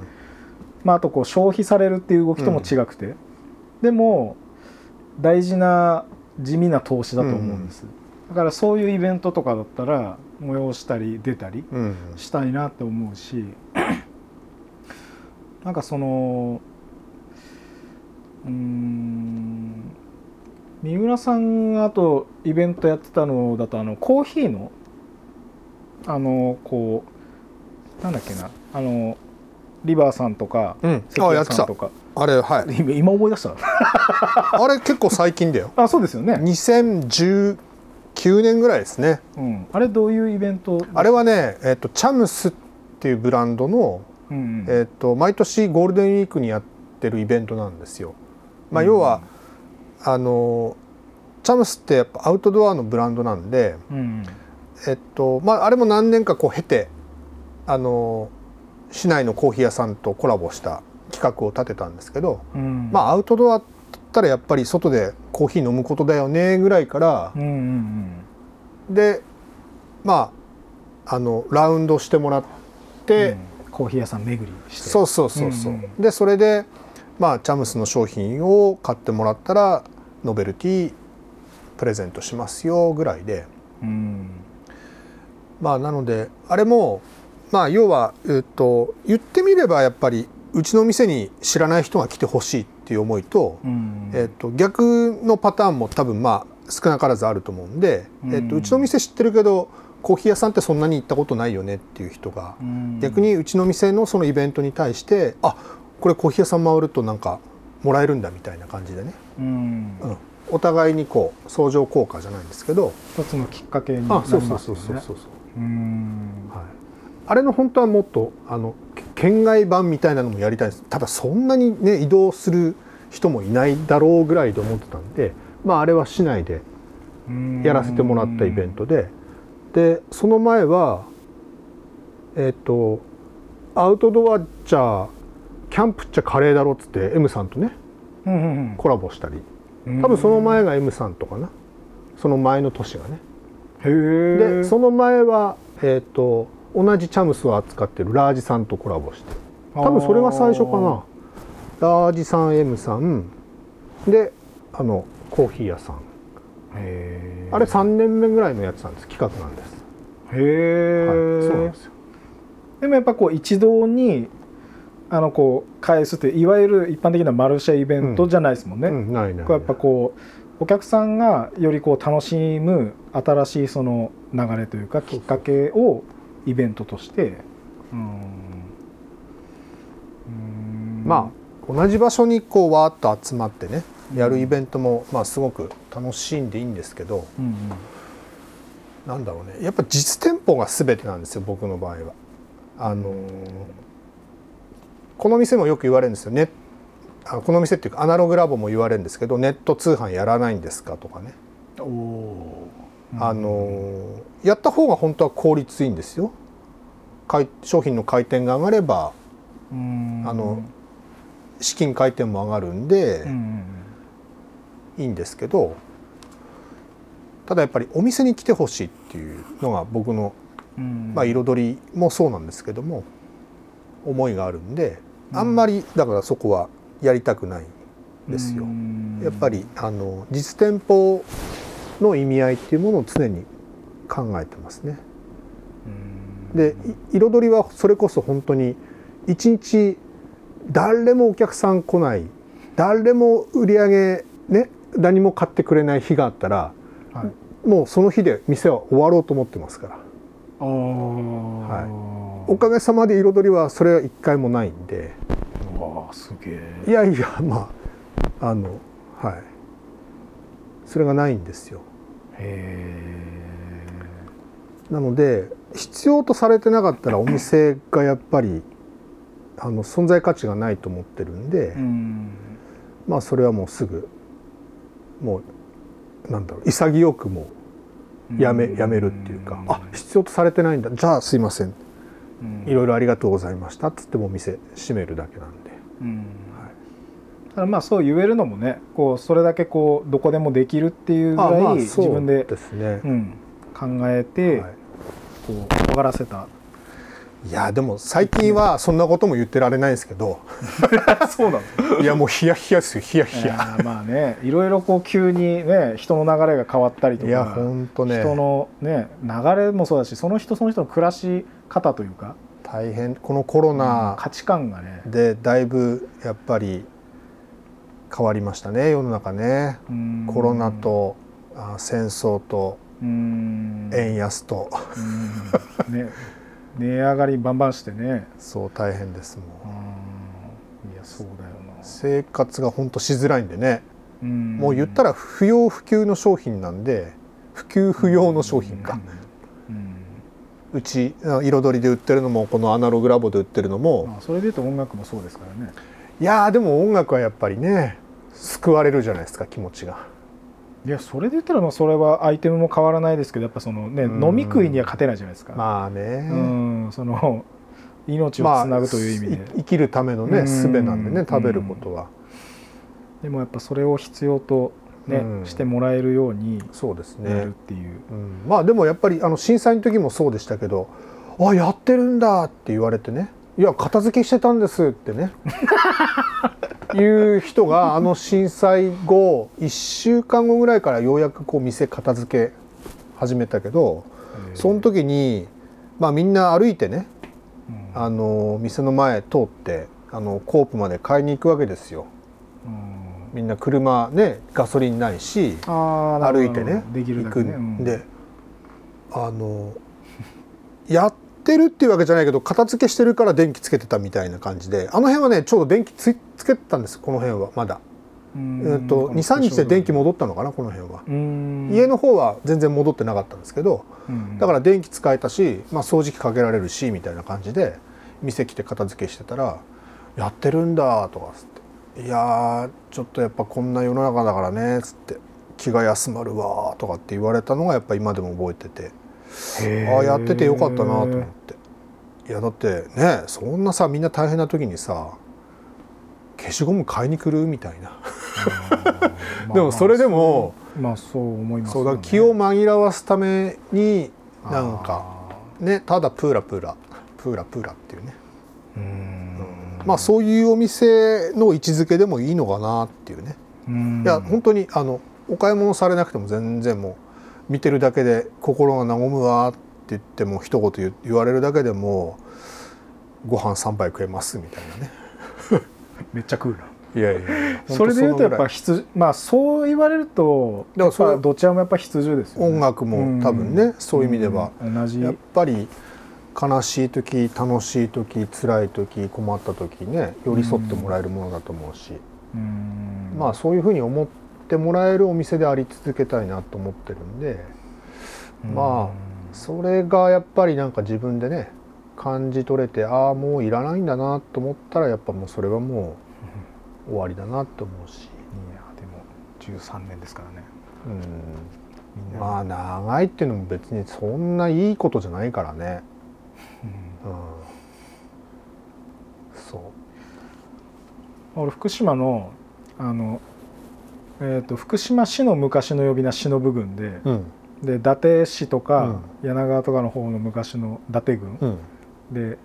まあ、あとこう消費されるっていう動きとも違くて、でも大事な地味な投資だと思うんです、だからそういうイベントとかだったら催したり出たりうんしたいなって思うし [clears throat] なんかそのうーん三浦さんがあとイベントやってたのだとあのコーヒーのあのこうなんだっけなあのリバーさんとかうん。関谷あやってた。さんとかあれはい。今今思い出した。[laughs] あれ結構最近だよ。あそうですよね、2019年ぐらいですね。うん、あれどういうイベント？あれはね、えっとチャムスっていうブランドの、うんうん。えっと毎年ゴールデンウィークにやってるイベントなんですよ。まあ、要は、あのチャムスってやっぱアウトドアのブランドなんで、うんえっとまあ、あれも何年かこう経てあの市内のコーヒー屋さんとコラボした企画を立てたんですけど、うん。まあ、アウトドアだったらやっぱり外でコーヒー飲むことだよねぐらいからうんうんでまああのラウンドしてもらって、うん。コーヒー屋さん巡りして。そうそうそうそう、うんうん。でそれでまあチャムスの商品を買ってもらったらノベルティプレゼントしますよぐらいで。うん。まあなのであれもまあ要は、えっと、言ってみればやっぱりうちの店に知らない人が来てほしいっていう思いと、うん。えっと、逆のパターンも多分まあ少なからずあると思うんで、うん。えっと、うちの店知ってるけどコーヒー屋さんってそんなに行ったことないよねっていう人が、うん。逆にうちの店のそのイベントに対してあこれコーヒー屋さん回るとなんかもらえるんだみたいな感じでね、うん。うん、お互いにこう相乗効果じゃないんですけど。一つのきっかけになりあそうますよね。そうそうそうそうそうう。ーん。はい、あれの本当はもっとあの県外版みたいなのもやりたいです。ただそんなにね移動する人もいないだろうぐらいで思ってたんでまああれは市内でやらせてもらったイベントで。でその前はえっ、とアウトドアっちゃキャンプっちゃカレーだろっつって M さんとねうんうんコラボしたり。うん。多分その前が M さんとかな。その前の年がね。へえでその前はえっ、と同じチャムスを扱ってるラージさんとコラボして多分それが最初かな。ラージさん M さん。であのコーヒー屋さん。あれ3年目ぐらいのやつなんです。企画なんです、へえ、はい、そうなんですよ。でもやっぱこう一堂にあのこう返すっていわゆる一般的なマルシェイベントじゃないですもんね、うん、ないないこうやっぱこうお客さんがよりこう楽しむ新しいその流れというかきっかけをイベントとしてうん。うん。まあ同じ場所にこうわーっと集まってねやるイベントもまあすごく楽しんでいいんですけどうんうん。なんだろうね。やっぱ実店舗が全てなんですよ僕の場合は。あのーこの店もよく言われるんですよ。ねあこの店っていうかアナログラボも言われるんですけどネット通販やらないんですかとかね、おあのーやった方が本当は効率いいんですよ。回商品の回転が上がればうん。あの資金回転も上がるんでいいんですけどただやっぱりお店に来てほしいっていうのが僕の、うんまあ、彩りもそうなんですけども思いがあるんであんまりだからそこはやりたくないんですよ。うん。やっぱりあの実店舗の意味合いっていうものを常に考えてますね。うん。でい彩りはそれこそ本当に一日誰もお客さん来ない誰も売り上げね何も買ってくれない日があったらはい。もうその日で店は終わろうと思ってますから。あー。おかげさまで彩りはそれは一回もないんで。すげえ。いやいやまああのはい。それがないんですよ。へなので必要とされてなかったらお店がやっぱり [laughs] あの存在価値がないと思ってるんで、ん。まあそれはもうすぐもうなんだろう潔くもうやめやめるっていうか、あ必要とされてないんだ。じゃあすいません。いろいろありがとうございましたっつってもう店閉めるだけなんで、ただまあそう言えるのもねこうそれだけこうどこでもできるっていうぐらい自分で考えて、はい。こう終わらせた。いやでも最近はそんなことも言ってられないですけど。[laughs] そうなのいやもうヒヤヒヤですよヒヤヒいヤ。やまあねいろいろこう急にね人の流れが変わったりとかいやほんとね。人のね流れもそうだしその人その人の暮らし方というか、大変。このコロナ価値観がね。でだいぶやっぱり変わりましたね世の中ね。うん。コロナとあ戦争とうん。円安と。うん。ね [laughs] 値上がりバンバンしてね。そう大変ですもう。んいやそうだよな。生活が本当しづらいんでね。うん。もう言ったら不要不急の商品なんで普及不要の商品か。うちあ彩りで売ってるのもこのアナログラボで売ってるのも。まあそれでいうと音楽もそうですからねいやーでも音楽はやっぱりね救われるじゃないですか気持ちが。いやそれで言ったらまあそれはアイテムも変わらないですけどやっぱそのねうん。飲み食いには勝てないじゃないですか、まあね。うんその命をつなぐという意味で、まあい生きるためのねうん。術なんでね食べることは。でもやっぱそれを必要とね、うん。してもらえるようにそうですやるっねていう、うん。まあでもやっぱりあの震災の時もそうでしたけど「あやってるんだ」って言われてね「いや片付けしてたんです」ってね。[laughs] いう人があの震災後1週間後ぐらいからようやくこう店片付け始めたけどその時にまあみんな歩いてねうん。あの店の前通ってあのコープまで買いに行くわけですよ。うん。みんな車ねガソリンないし歩いてねできるだ行くけね、うん。んで、あのやってるっていうわけじゃないけど片付けしてるから電気つけてたみたいな感じであの辺はねちょうど電気つつけてたんですこの辺はまだ。えっと23日で電気戻ったのかなこの辺は、うん。家の方は全然戻ってなかったんですけどうん。だから電気使えたし、まあ、掃除機かけられるしみたいな感じで店来て片付けしてたら「やってるんだ」とかつって「いやーちょっとやっぱこんな世の中だからね」つって「気が休まるわ」とかって言われたのがやっぱ今でも覚えててああやっててよかったなと思って。いやだってねそんなさみんな大変な時にさ消しゴム買いに来るみたいな。[laughs] まあでもそれでもまあそう思いますそうだ気を紛らわすためになんかねただプーラプーラプーラプーラっていうね。うん。まあそういうお店の位置づけでもいいのかなっていうね。うん。いや本当にあのお買い物されなくても全然もう見てるだけで心が和むわって言っても一言言言われるだけでもご飯3杯食えますみたいなね。めっちゃクールな。いやいや。[laughs] それで言うとやっぱ本必需まあそう言われるとだからそどちらもやっぱ必需ですよね。音楽も多分ねそういう意味では。うん。同じ。やっぱり悲しい時楽しい時辛い時困った時ね寄り添ってもらえるものだと思うし、うん。まあそういうふうに思ってもらえるお店であり続けたいなと思ってるんで、まあそれがやっぱりなんか自分でね感じ取れてああもういらないんだなと思ったらやっぱもうそれはもう終わりだなと思うし、いやでも13年ですからね。うん、まあ長いっていうのも別にそんないいことじゃないからね。うん。うん、そう。俺福島のあの、えー、と福島市の昔の呼び名忍郡で、うん。で伊達市とか、柳川とかの方の昔の伊達郡、うん。で、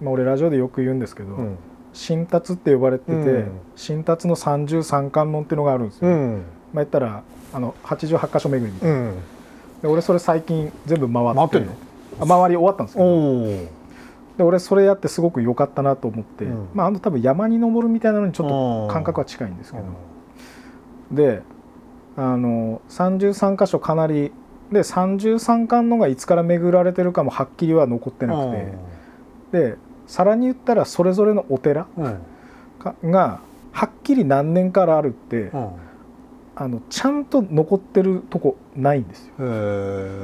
まあ、俺ラジオでよく言うんですけど、うん。新達って呼ばれてて、うん。新達の33観音っていうのがあるんですよ、うん。まあ言ったらあの88箇所巡りみたいな、うん。で俺それ最近全部回って。回あ回り終わったんですけどで俺それやってすごく良かったなと思って、うん。まああの多分山に登るみたいなのにちょっと感覚は近いんですけど、であの33箇所かなりで33観音がいつから巡られてるかもはっきりは残ってなくて。でさらに言ったらそれぞれのお寺がはっきり何年からあるって、うん。あのちゃんと残ってるとこないんですよ。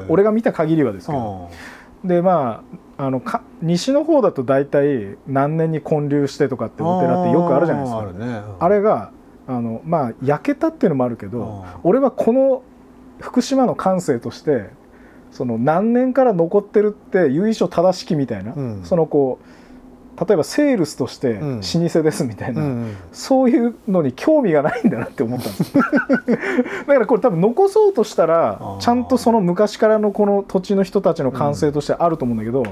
俺が見た限りはですけど、でまああのか西の方だと大体何年に建立してとかってお寺ってよくあるじゃないですか。あるね。あれがあのまあ焼けたっていうのもあるけど俺はこの福島の感性としてその何年から残ってるって由緒正しきみたいな、うん。そのこう例えばセールスとしてうん。老舗ですみたいな、うんそういうのに興味がないんだなって思ったんですよだからこれ多分残そうとしたあらー。ちゃんとその昔からのこの土地の人たちの感性としてあると思うんだけど、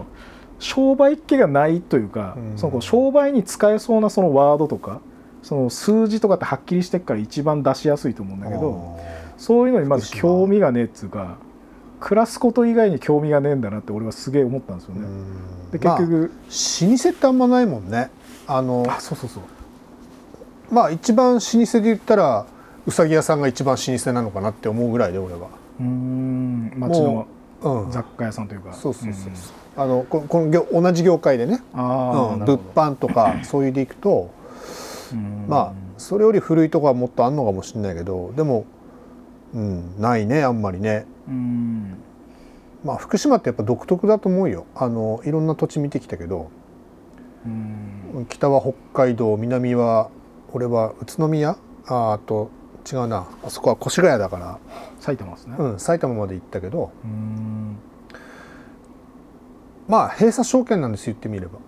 商売っ気がないというか、うん。その商売に使えそうなそのワードとかその数字とかってはっきりしてっから一番出しやすいと思うんだけどそういうのにまず興味がねえっつうか暮らすこと以外に興味がねえんだなって俺はすげえ思ったんですよね。で結局、まあ老舗ってあんまないもんね。あのあそうそうそう。まあ一番老舗で言ったらうさぎ屋さんが一番老舗なのかなって思うぐらいで俺は、うーん。町のうん、雑貨屋さんというか。そうそうそうそう。あのここの業同じ業界でね、うん。物販とかそういうでいくとうんまあそれより古いとこはもっとあんのかもしれないけどでも、うん、ないねあんまりね。うん。まあ福島ってやっぱ独特だと思うよ。あのいろんな土地見てきたけど。うん。北は北海道南は俺は宇都宮？ああと違うな。あそこは越谷だから、埼玉ですね。うん、埼玉まで行ったけど。うん。まあ閉鎖証券なんです言ってみれば。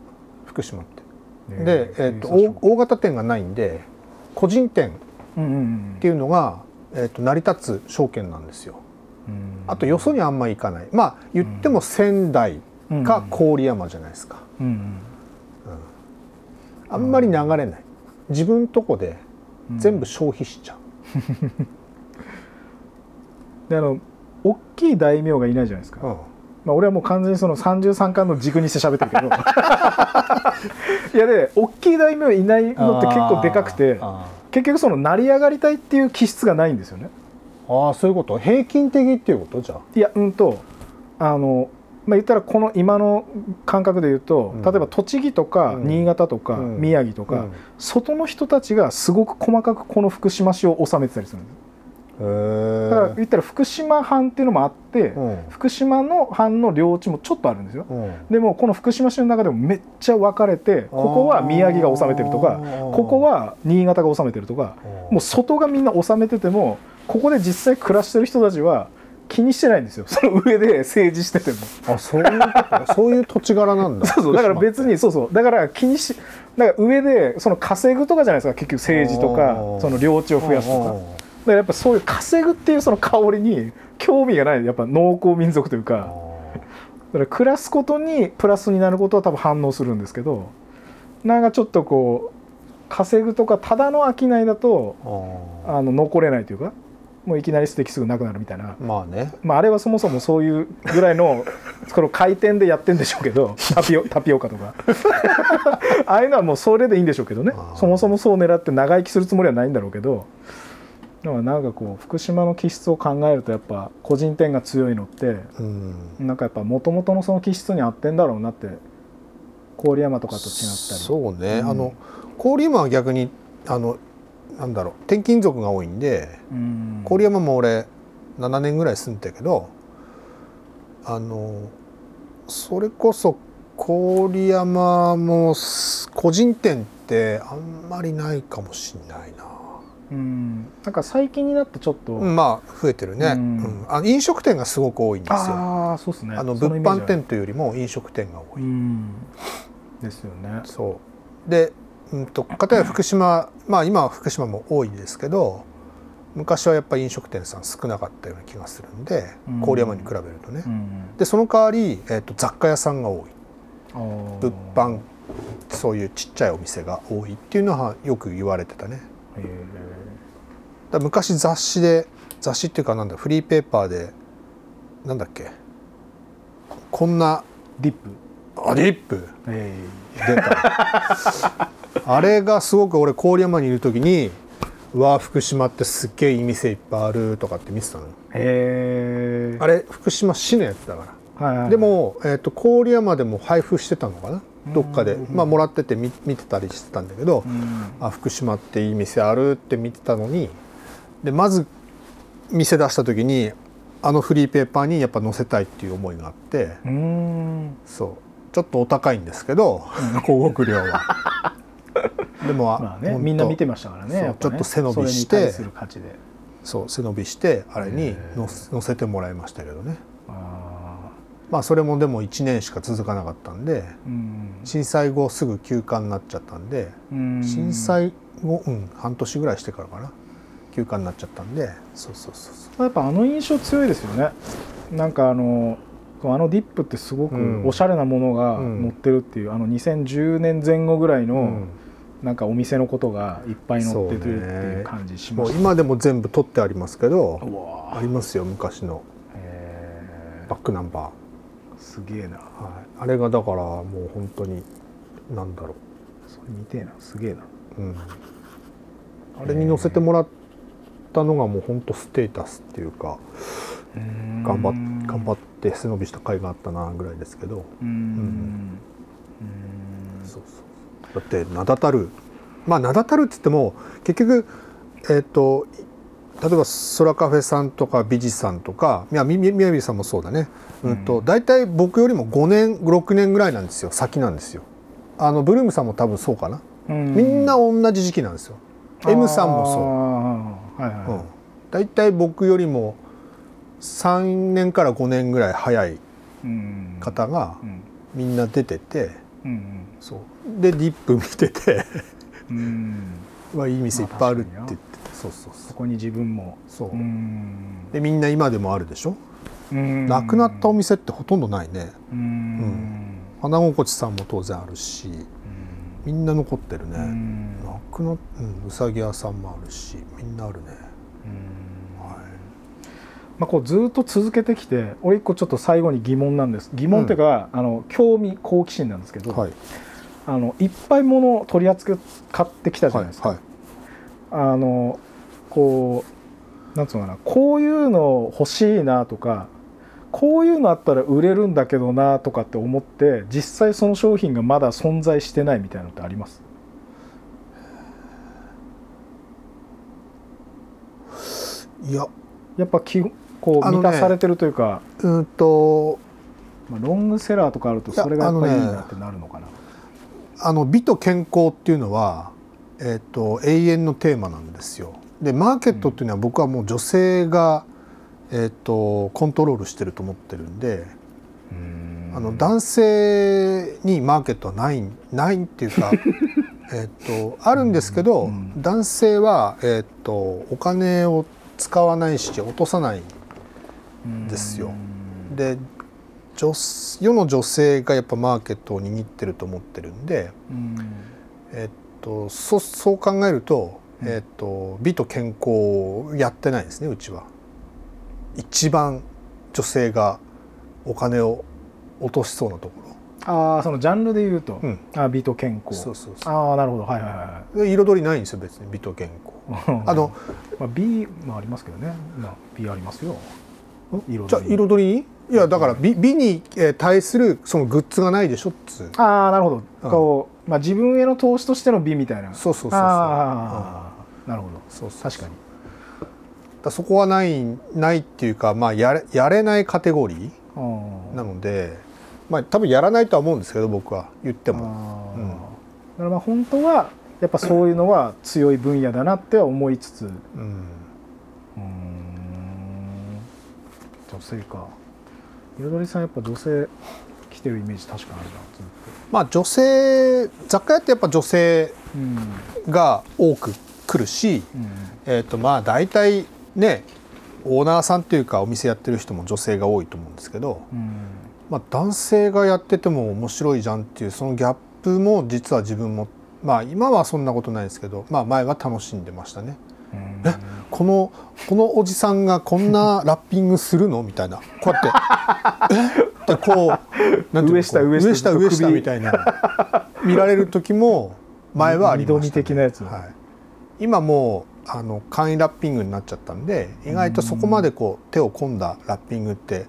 福島って。で、えっと大大型店がないんで個人店うんうんうん。っていうのが、えっと成り立つ証券なんですよ。うん。あとよそにあんまり行かない。まあ言っても仙台か郡山じゃないですか。うん。うん。あんまり流れない。自分とこでうん。全部消費しちゃう。[laughs] であの大きい大名がいないじゃないですか、うんまあ、俺はもう完全にその33巻の軸にして喋ってるけど。[laughs] いやで大きい大名いないのって結構でかくてあ結局その成り上がりたいっていう気質がないんですよね。ーあーそういうこと？平均的っていうこと？じゃあ。いやうんとあのまあ、言ったらこの今の感覚で言うと、うん。例えば栃木とかうん。新潟とかうん。宮城とか、うん。外の人たちがすごく細かくこの福島市を治めてたりするんです。へだからえ言ったら福島藩っていうのもあって、うん。福島の藩の領地もちょっとあるんですよ。うん。でもこの福島市の中でもめっちゃ分かれてここは宮城が治めてるとかここは新潟が治めてるとかもう外がみんな治めててもここで実際暮らしてる人たちは気にしてないんですよ。[laughs] その上で政治してても。あそういうそういう土地柄なんだ。[laughs] そうそう。だから別にそうそう。だから気にしだから上でその稼ぐとかじゃないですか。結局政治とかその領地を増やすとか。だからやっぱそういう稼ぐっていうその香りに興味がない。やっぱ農耕民族というか。だから暮らすことにプラスになることは多分反応するんですけどなんかちょっとこう稼ぐとかただの商いだとあの残れないというかもういきなり素敵すぐなくなるみたいな、まあね。まあ、あれはそもそもそういうぐらいのこの回転でやってんでしょうけど [laughs] タピオタピオカとか。[laughs] ああいうのはもうそれでいいんでしょうけどね。そもそもそう狙って長生きするつもりはないんだろうけどだからなんかこう福島の気質を考えるとやっぱ個人店が強いのってうん。なんかやっぱもともとのその気質に合ってんだろうなって郡山とかと違ったり。そうね、うん。あの郡山は逆にあのなんだろう転勤族が多いんでうん。郡山も俺7年ぐらい住んでたけどあのそれこそ郡山もす個人店ってあんまりないかもしんないな、うん。なんか最近になってちょっと、うんまあ増えてるね、うん。うん。あの飲食店がすごく多いんですよ。ああそうですね。あのそ物販店というよりも飲食店が多い、うん。ですよね。そう。で、うん、と片や福島 [coughs] まあ今は福島も多いですけど昔はやっぱり飲食店さん少なかったような気がするんでうん。郡山に比べるとね、うん。でその代わり、えー、と雑貨屋さんが多い。物販そういうちっちゃいお店が多いっていうのはよく言われてたね。へだ昔雑誌で雑誌っていうかなんだフリーペーパーでなんだっけこんなーディップ。あリップ？え出た。[laughs] あれがすごく俺郡山にいる時に「うわ福島ってすっげえいい店いっぱいある」とかって見てたの。よへえ。あれ福島市のやつだから。はいはいでも、えー、と郡山でも配布してたのかな？どっかで、うんまあ、もらってて見見てたりしてたんだけど、うん。あ福島っていい店あるって見てたのにでまず店出した時にあのフリーペーパーにやっぱ載せたいっていう思いがあってうん。そう。ちょっとお高いんですけど広告料は。[laughs] でも、まあねみんな見てましたからねね。ちょっと背伸びしてそう背伸びしてあれに載せてもらいましたけどね。あまあそれもでも1年しか続かなかったんでーうん。震災後すぐ休館になっちゃったんでうん。震災後、うん、半年ぐらいしてからかな休館になっちゃったんで。そうそうそうそう。やっぱあの印象強いですよね。なんかあのあのディップってすごくうん。おしゃれなものがうん。載ってるっていう、あの2010年前後ぐらいの、うん。なんかお店のことがいっぱい載ってるっていうね感じしましたもう今でも全部取ってありますけどありますよ昔の。へバックナンバー、ーすげえな。はい、あれがだからもう本当になんだろそれ見てえな。すげえな。う、うん、あれに載せてもらったのがもう本当ステータスっていうか頑張っ頑張っって背伸びした甲斐があったなぐらいですけど。そうそうだって名だたるまあ名だたるって言っても結局えっ、と例えば空カフェさんとか美術さんとかいやみやびさんもそうだね、うん。とうん大体僕よりも5年6年ぐらいなんですよ。先なんですよ。あのブルームさんも多分そうかな、うん。みんな同じ時期なんですよ。M さんもそうはいそう、うん。は、大体僕よりも3年から5年ぐらい早い方がうん。みんな出ててうんそう。でディップ見ててうん。うんうわいい店いっぱいあるって言ってて。そうそうそこに自分も。そう。うん。でみんな今でもあるでしょ？うん。なくなったお店ってほとんどないね。うん。花心地さんも当然あるしみんな残ってるうねん。なくなうんうさぎ屋さんもあるしみんなあるね。うん。はいまあ、こうずっと続けてきて俺一個ちょっと最後に疑問なんです。疑問っていうか、あの興味好奇心なんですけど、はい。あのいっぱいものを取り扱ってきたじゃはいないですか、はい。あのこうなんつうのかなこういうの欲しいなとかこういうのあったら売れるんだけどなとかって思って実際その商品がまだ存在してないみたいなのってあります？いや。やっぱきこう満たされてるというか、うんとまあ、ロングセラーとかあるとそれがやっぱりいいなってなるのかな、あの美と健康っていうのは、えっと永遠のテーマなんですよ。でマーケットっていうのは僕はもう女性が、えっとコントロールしてると思ってるんで、あの男性にマーケットはないないっていうか [laughs] えっとあるんですけど、うん男性は、えっとお金を使わないし落とさないですよ。で女世の女性がやっぱマーケットを握ってると思ってるんで、うん。えっと、そそう考えると、うん。えっと、美と健康をやってないですねうちは。一番女性がお金を落としそうなとこああそのジャンルで言うと、ろ、うん、あ美と健康。そうそうそああなるほど。はいはいはうで彩りないんですよ別に美と健康。[laughs] あのまあ、美もありますけどね、まあ、美ありますよ。彩り。じゃあ彩り？にいやだから美美にえー対するそのグッズがないでしょっつうああなるほど、うん。こう、まあ、自分への投資としての美みたいな。そうそうそうそう。ああ、なるほど。そうそう。確かにだそこはないないっていうか、まあ、やれやれないカテゴリーなので、まあ、多分やらないとは思うんですけど僕は言っても。だからまあ本当はやっぱそういうのは強い分野だなっては思いつつ。ううん。女性か。彩りさんやっぱ女性来てるイメージ確かにあるなまあ女性雑貨屋ってやっぱ女性が多く来るし、うん。えー、とまあ大体ねオーナーさんっていうかお店やってる人も女性が多いと思うんですけど、うん。まあ、男性がやってても面白いじゃんっていうそのギャップも実は自分もまあ今はそんなことないですけど、まあ、前は楽しんでましたね。うん。えこのこのおじさんがこんなラッピングするの？みたいな。こうやって。え？ってこうなんていうの？上下上下上下上下首みたいな。見られる時も前はありました、二度見的なやつ。はい、今もうあの簡易ラッピングになっちゃったんで意外とそこまでこう手を込んだラッピングって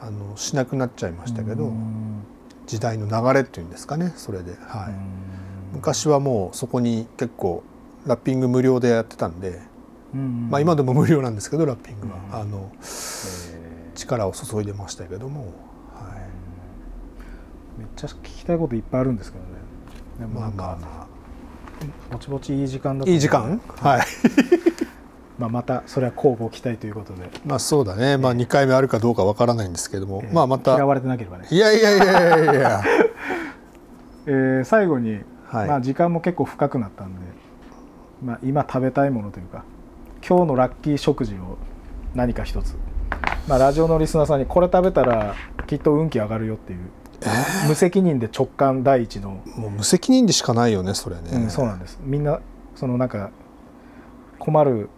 あのしなくなっちゃいましたけど、うん。時代の流れっていうんですかねそれで、はい。うん。昔はもうそこに結構ラッピング無料でやってたんで、うん。まあ、今でも無料なんですけどラッピングは、うん。あのえ力を注いでましたけども、はーめっちゃ聞きたいこといっぱいあるんですけどね。まあまあまぼちぼちいい時間だいい時間？はい。[laughs] まあ、またそれは交互期待ということで、まあそうだね。まあ2回目あるかどうかわからないんですけども、えーまあまた。嫌われてなければね、いやいやいやいやいや。[laughs] えー最後に、はい、まあ、時間も結構深くなったんで、まあ、今食べたいものというか今日のラッキー食事を何か一つ、まあ、ラジオのリスナーさんにこれ食べたらきっと運気上がるよっていう、無責任で直感第一の、もう無責任でしかないよねそれね、うん、そうなんです。みんなそのなんか困る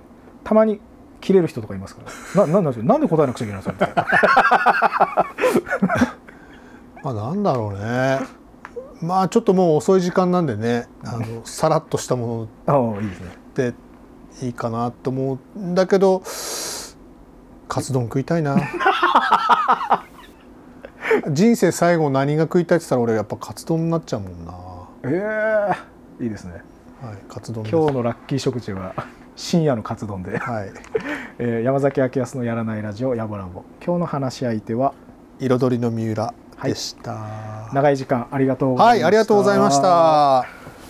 たまに切れる人とかいますから。ななんなんでなんで答えなくちゃいけないんですか？[laughs] まあなんだろうね。まあちょっともう遅い時間なんでね。あのさらっとしたものああいいでいいかなと思うんだけどカツ丼食いたいな [laughs] 人生最後何が食いたいって言ったら俺やっぱカツ丼になっちゃうもんな、はええいいですね。い、カツ丼今日のラッキー食事は深夜のカツ丼で、はい。[laughs] えー山崎明康のやらないラジオやぼらぼ。今日の話し相手は彩りの三浦でした、長い時間ありがとうございました。はいありがとうございました